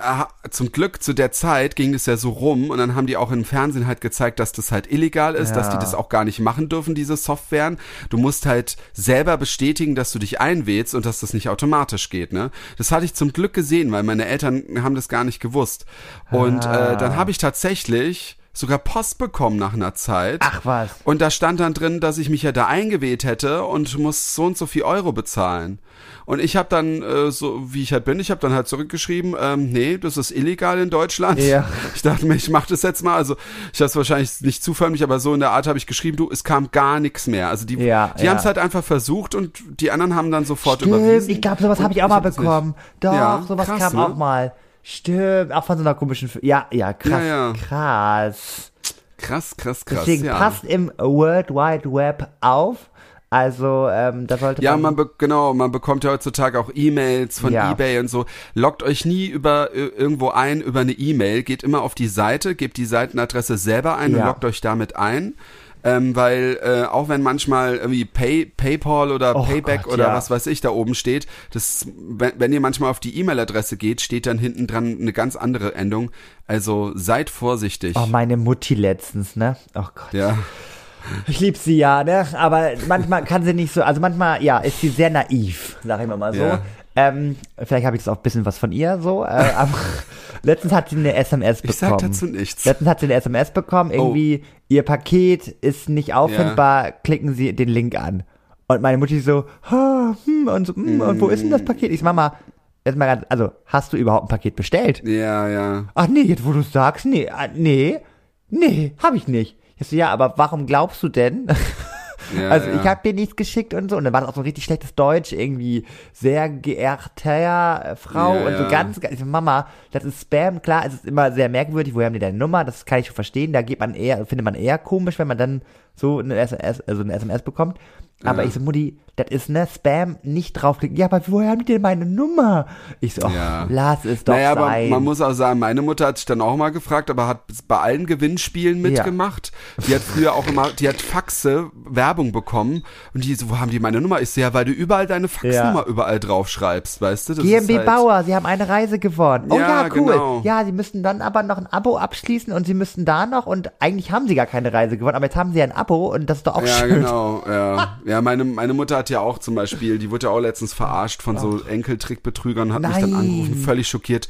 zum Glück zu der Zeit ging das ja so rum und dann haben die auch im Fernsehen halt gezeigt, dass das halt illegal ist, Ja. dass die das auch gar nicht machen dürfen, diese Softwaren. Du musst halt selber bestätigen, dass du dich einwählst und dass das nicht automatisch geht, ne? Das hatte ich zum Glück gesehen, weil meine Eltern haben das gar nicht gewusst. Und Ah. äh, dann habe ich tatsächlich sogar Post bekommen nach einer Zeit. Ach was. Und da stand dann drin, dass ich mich ja da eingewählt hätte und muss so und so viel Euro bezahlen. Und ich habe dann, äh, so wie ich halt bin, ich habe dann halt zurückgeschrieben, ähm, nee, das ist illegal in Deutschland. Ja. Ich dachte mir, ich mache das jetzt mal. Also ich habe es wahrscheinlich nicht zufällig, aber so in der Art habe ich geschrieben, du, es kam gar nichts mehr. Also die, Ja, die ja. haben es halt einfach versucht und die anderen haben dann sofort Stimmt, überwiesen. ich glaube, sowas habe ich auch mal nicht. bekommen. Doch, Ja, sowas krass, kam ne? auch mal. Stimmt, auch von so einer komischen. F ja, ja, krass. Ja, ja. Krass. Krass, krass, krass. Deswegen ja. passt im World Wide Web auf. Also, ähm, da sollte Ja, man. man be genau, man bekommt ja heutzutage auch E-Mails von Ja. eBay und so. Loggt euch nie über äh, irgendwo ein über eine E-Mail, geht immer auf die Seite, gebt die Seitenadresse selber ein und Ja. loggt euch damit ein. Ähm, weil äh, auch wenn manchmal irgendwie Pay, PayPal oder Oh Payback Gott, oder ja. was weiß ich da oben steht, das, wenn, wenn ihr manchmal auf die E-Mail-Adresse geht, steht dann hinten dran eine ganz andere Endung. Also seid vorsichtig. oh, meine Mutti letztens, ne? Oh Gott. ja. Ich lieb sie ja, ne? Aber manchmal kann sie nicht so, also manchmal, ja, ist sie sehr naiv, sag ich mal mal so. Ja. Ähm, vielleicht habe ich jetzt auch ein bisschen was von ihr so, äh, <laughs> aber letztens hat sie eine SMS Ich sag bekommen. dazu nichts. Letztens hat sie eine SMS bekommen, irgendwie, ihr Paket ist nicht auffindbar, klicken Sie den Link an. Und meine Mutti so, hm, und so, hm, und wo ist denn das Paket? Ich so, Mama, jetzt mal ganz, also, hast du überhaupt ein Paket bestellt? Ja, ja. Ach nee, jetzt wo du sagst, nee, ah, nee, nee, hab ich nicht. Ich so, ja, aber warum glaubst du denn? Ja also ja. ich habe dir nichts geschickt und so. Und dann war das auch so richtig schlechtes Deutsch, irgendwie sehr geehrter Frau Ja, und so ganz, ganz, Mama, das ist Spam, klar, es ist immer sehr merkwürdig, woher haben die deine Nummer, das kann ich schon verstehen, da geht man eher, findet man eher komisch, wenn man dann so eine SMS, also eine SMS bekommt. Aber Ja. ich so, Mutti, das ist ne Spam, nicht draufklicken. Ja, aber woher haben die denn meine Nummer? Ich so, Ja. lass es doch naja, aber sein. man muss auch sagen, meine Mutter hat sich dann auch mal gefragt, aber hat bei allen Gewinnspielen mitgemacht. Die hat früher auch immer, die hat Faxe, Werbung bekommen und die so, wo haben die meine Nummer? Ich so, ja, weil du überall deine Faxnummer überall draufschreibst, weißt du? Das ist halt, Bauer, Sie haben eine Reise gewonnen. Oh ja, Ja, cool. genau. Ja, Sie müssten dann aber noch ein Abo abschließen und Sie müssten da noch und eigentlich haben Sie gar keine Reise gewonnen, aber jetzt haben Sie ein Abo und das ist doch auch Ja, schön. genau, ja. <laughs> Ja, meine, meine Mutter hat ja auch zum Beispiel, die wurde ja auch letztens verarscht von so Enkeltrickbetrügern, hat mich dann Nein. angerufen, völlig schockiert.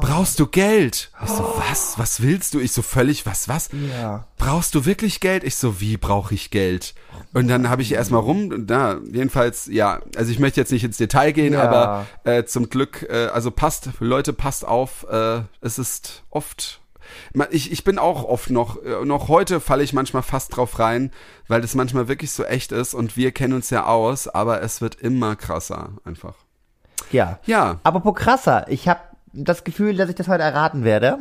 Brauchst du Geld? Ich so, was? Was willst du? Ich so, völlig, was, was? Ja. brauchst du wirklich Geld? Ich so, wie brauche ich Geld? Und dann habe ich erstmal rum, na, jedenfalls, ja, also ich möchte jetzt nicht ins Detail gehen, Ja. aber äh, zum Glück, äh, also passt, Leute, passt auf, äh, es ist oft, ich, ich bin auch oft noch, äh, noch heute falle ich manchmal fast drauf rein, weil das manchmal wirklich so echt ist und wir kennen uns ja aus, aber es wird immer krasser, einfach. Ja. Ja, Apropos krasser, ich habe das Gefühl, dass ich das heute erraten werde.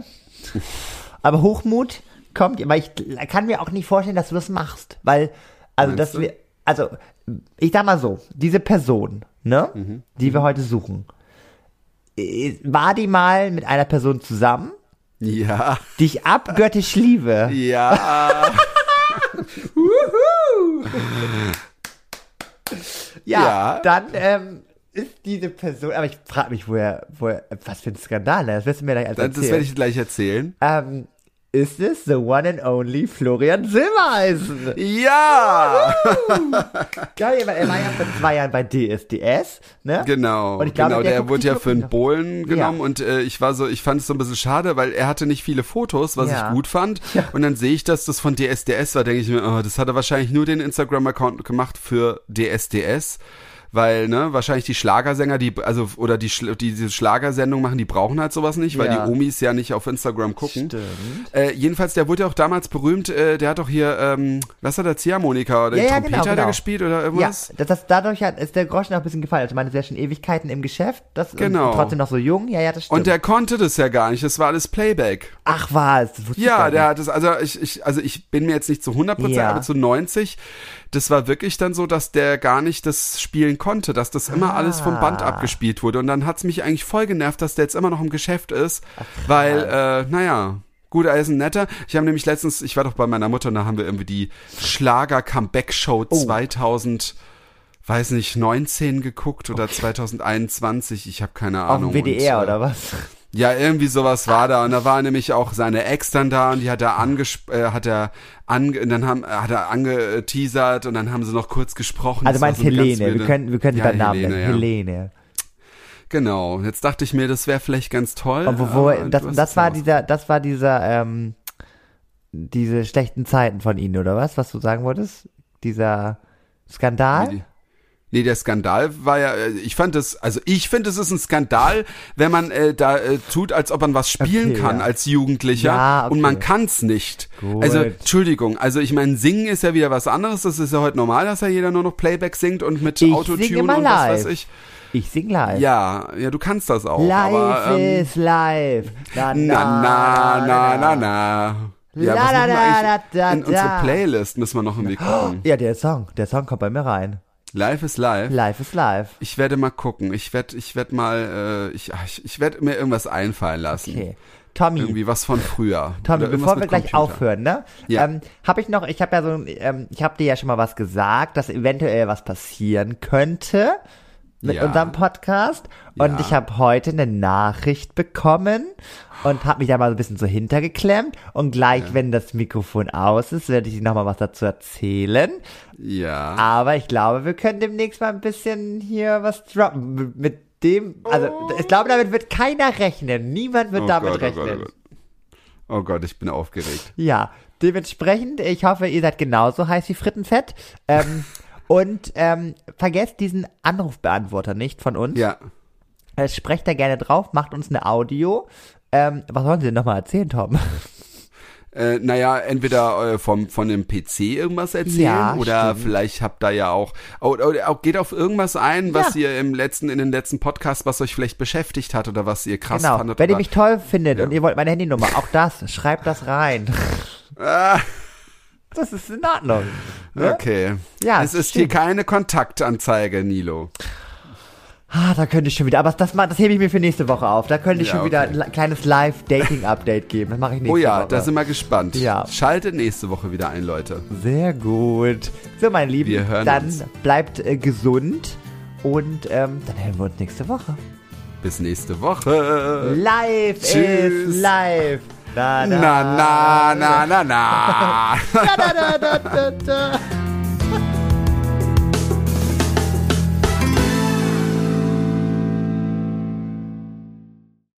<laughs> aber Hochmut kommt, weil ich kann mir auch nicht vorstellen, dass du das machst, weil also Meinst dass du? wir also ich sag mal so, diese Person, ne, Mhm. die wir heute suchen, war die mal mit einer Person zusammen, ja, die ich abgöttisch liebe? ja, <laughs> Ja, Ja. dann ähm, ist diese Person, aber ich frage mich, woher, woher, was für ein Skandal, ne? das wirst du mir gleich alles das erzählen. werde ich gleich erzählen. ähm, ist es the one and only Florian Silbereisen? Ja! Geil, weil er war ja vor zwei Jahren bei DSDS, ne? Genau, Und ich glaube, genau, der der, wurde ja für einen Bohlen genommen Ja. und äh, ich war so, ich fand es so ein bisschen schade, weil er hatte nicht viele Fotos, was Ja. ich gut fand. Ja. Und dann sehe ich, dass das von DSDS war, denke ich mir, oh, das hat er wahrscheinlich nur den Instagram-Account gemacht für DSDS. Weil, ne, wahrscheinlich die Schlagersänger, die, also, oder die, die diese Schlagersendung machen, die brauchen halt sowas nicht, weil Ja. die Omis ja nicht auf Instagram gucken. Stimmt. Äh, jedenfalls, der wurde ja auch damals berühmt, äh, der hat doch hier, ähm, was hat der Ziehharmonika oder Ja, den ja, Trompeter genau, hat er genau. gespielt oder Ja, irgendwas? das, das, dadurch hat, ist der Groschen auch ein bisschen gefallen. Also meine sehr schon Ewigkeiten im Geschäft, das Genau. und trotzdem noch so jung. Ja, ja, das stimmt. Und der konnte das ja gar nicht, das war alles Playback. Ach was, das Ja, der hat es, also ich, ich, also ich bin mir jetzt nicht zu 100%, Ja. aber zu 90. Das war wirklich dann so, dass der gar nicht das spielen konnte, dass das immer alles vom Band Ah. abgespielt wurde. Und dann hat's mich eigentlich voll genervt, dass der jetzt immer noch im Geschäft ist, weil, äh, naja, Guteisen netter. Ich habe nämlich letztens, ich war doch bei meiner Mutter und da haben wir irgendwie die Schlager-Comeback-Show Oh. 2000, weiß nicht, 19 geguckt oder 2021. Ich habe keine Auf Ahnung. dem WDR und, äh, oder was? Ja, irgendwie sowas war da und da war nämlich auch seine Ex dann da und die hat er angesp äh, hat er ange dann haben hat er angeteasert und dann haben sie noch kurz gesprochen. Also meinst so Helene, wir können, wir können Ja, beim Namen Helene, nennen. ja. Helene. Genau. Jetzt dachte ich mir, das wäre vielleicht ganz toll. Und wo, wo, das, das war raus- dieser, das war dieser, ähm, diese schlechten Zeiten von ihnen, oder was? Was du sagen wolltest? Dieser Skandal? Nee, die- Nee, der Skandal war ja, äh, ich fand es, also ich finde, es ist ein Skandal, wenn man äh, da äh, tut, als ob man was spielen Okay, kann ja. als Jugendlicher Ja, okay. und man kann's nicht. Gut. Also, Entschuldigung, also ich meine, singen ist ja wieder was anderes, das ist ja heute normal, dass ja jeder nur noch Playback singt und mit Ich Autotune singe und was live. weiß ich. Ich sing live. Ja, ja, du kannst das auch, Live aber ähm, is live. Na, na, na, na, na, na. Ja, La, was la, la, da, da, In unsere. Playlist müssen wir noch irgendwie gucken. Ja, der Song, der Song kommt bei mir rein. Live ist live. Live is live. Ich werde mal gucken. Ich werde, ich werde mal, äh, ich, ich, ich werde mir irgendwas einfallen lassen. Okay. Tommy, Irgendwie was von früher. Tommy, bevor wir gleich Computer. aufhören, ne? Ja. Ähm, habe ich noch, ich habe ja so, ähm, ich habe dir ja schon mal was gesagt, dass eventuell was passieren könnte mit Ja. unserem Podcast. Und Ja. ich habe heute eine Nachricht bekommen und habe mich da mal so ein bisschen so hintergeklemmt. Und gleich, wenn das Mikrofon aus ist, werde ich noch mal was dazu erzählen. Ja. Aber ich glaube, wir können demnächst mal ein bisschen hier was droppen. Mit- dem, also ich glaube, damit wird keiner rechnen. Niemand wird Oh damit Gott, oh rechnen. Gott, oh Gott. Oh Gott, ich bin aufgeregt. Ja, dementsprechend, ich hoffe, ihr seid genauso heiß wie Frittenfett. Ähm, <laughs> und ähm, vergesst diesen Anrufbeantworter nicht von uns. Ja. Äh, sprecht da gerne drauf, macht uns eine Audio. Ähm, was wollen Sie denn nochmal erzählen, Tom? <laughs> Äh, naja, entweder äh, vom, von dem PC irgendwas erzählen Ja, oder stimmt. vielleicht habt ihr ja auch, oder, oder auch geht auf irgendwas ein, was Ja. ihr im letzten, in den letzten Podcast, was euch vielleicht beschäftigt hat oder was ihr krass genau. fandet. Wenn ihr oder, mich toll findet Ja. und ihr wollt meine Handynummer, auch das, schreibt das rein. ah, <laughs> <laughs> Das ist in Ordnung. Ne? okay. Ja, es ist stimmt. hier keine Kontaktanzeige, Nilo. Ah, da könnte ich schon wieder, aber das, das hebe ich mir für nächste Woche auf. Da könnte ich Ja, schon wieder okay. ein kleines Live-Dating-Update geben. Das mache ich nächste Oh ja, Woche. da sind wir gespannt. Ja. Schaltet nächste Woche wieder ein, Leute. Sehr gut. So, meine Lieben, Wir hören dann uns. bleibt äh, gesund und ähm, dann hören wir uns nächste Woche. Bis nächste Woche. Live Tschüss. ist live. Na, Na, na, na, na, na. na, na, na, na, na.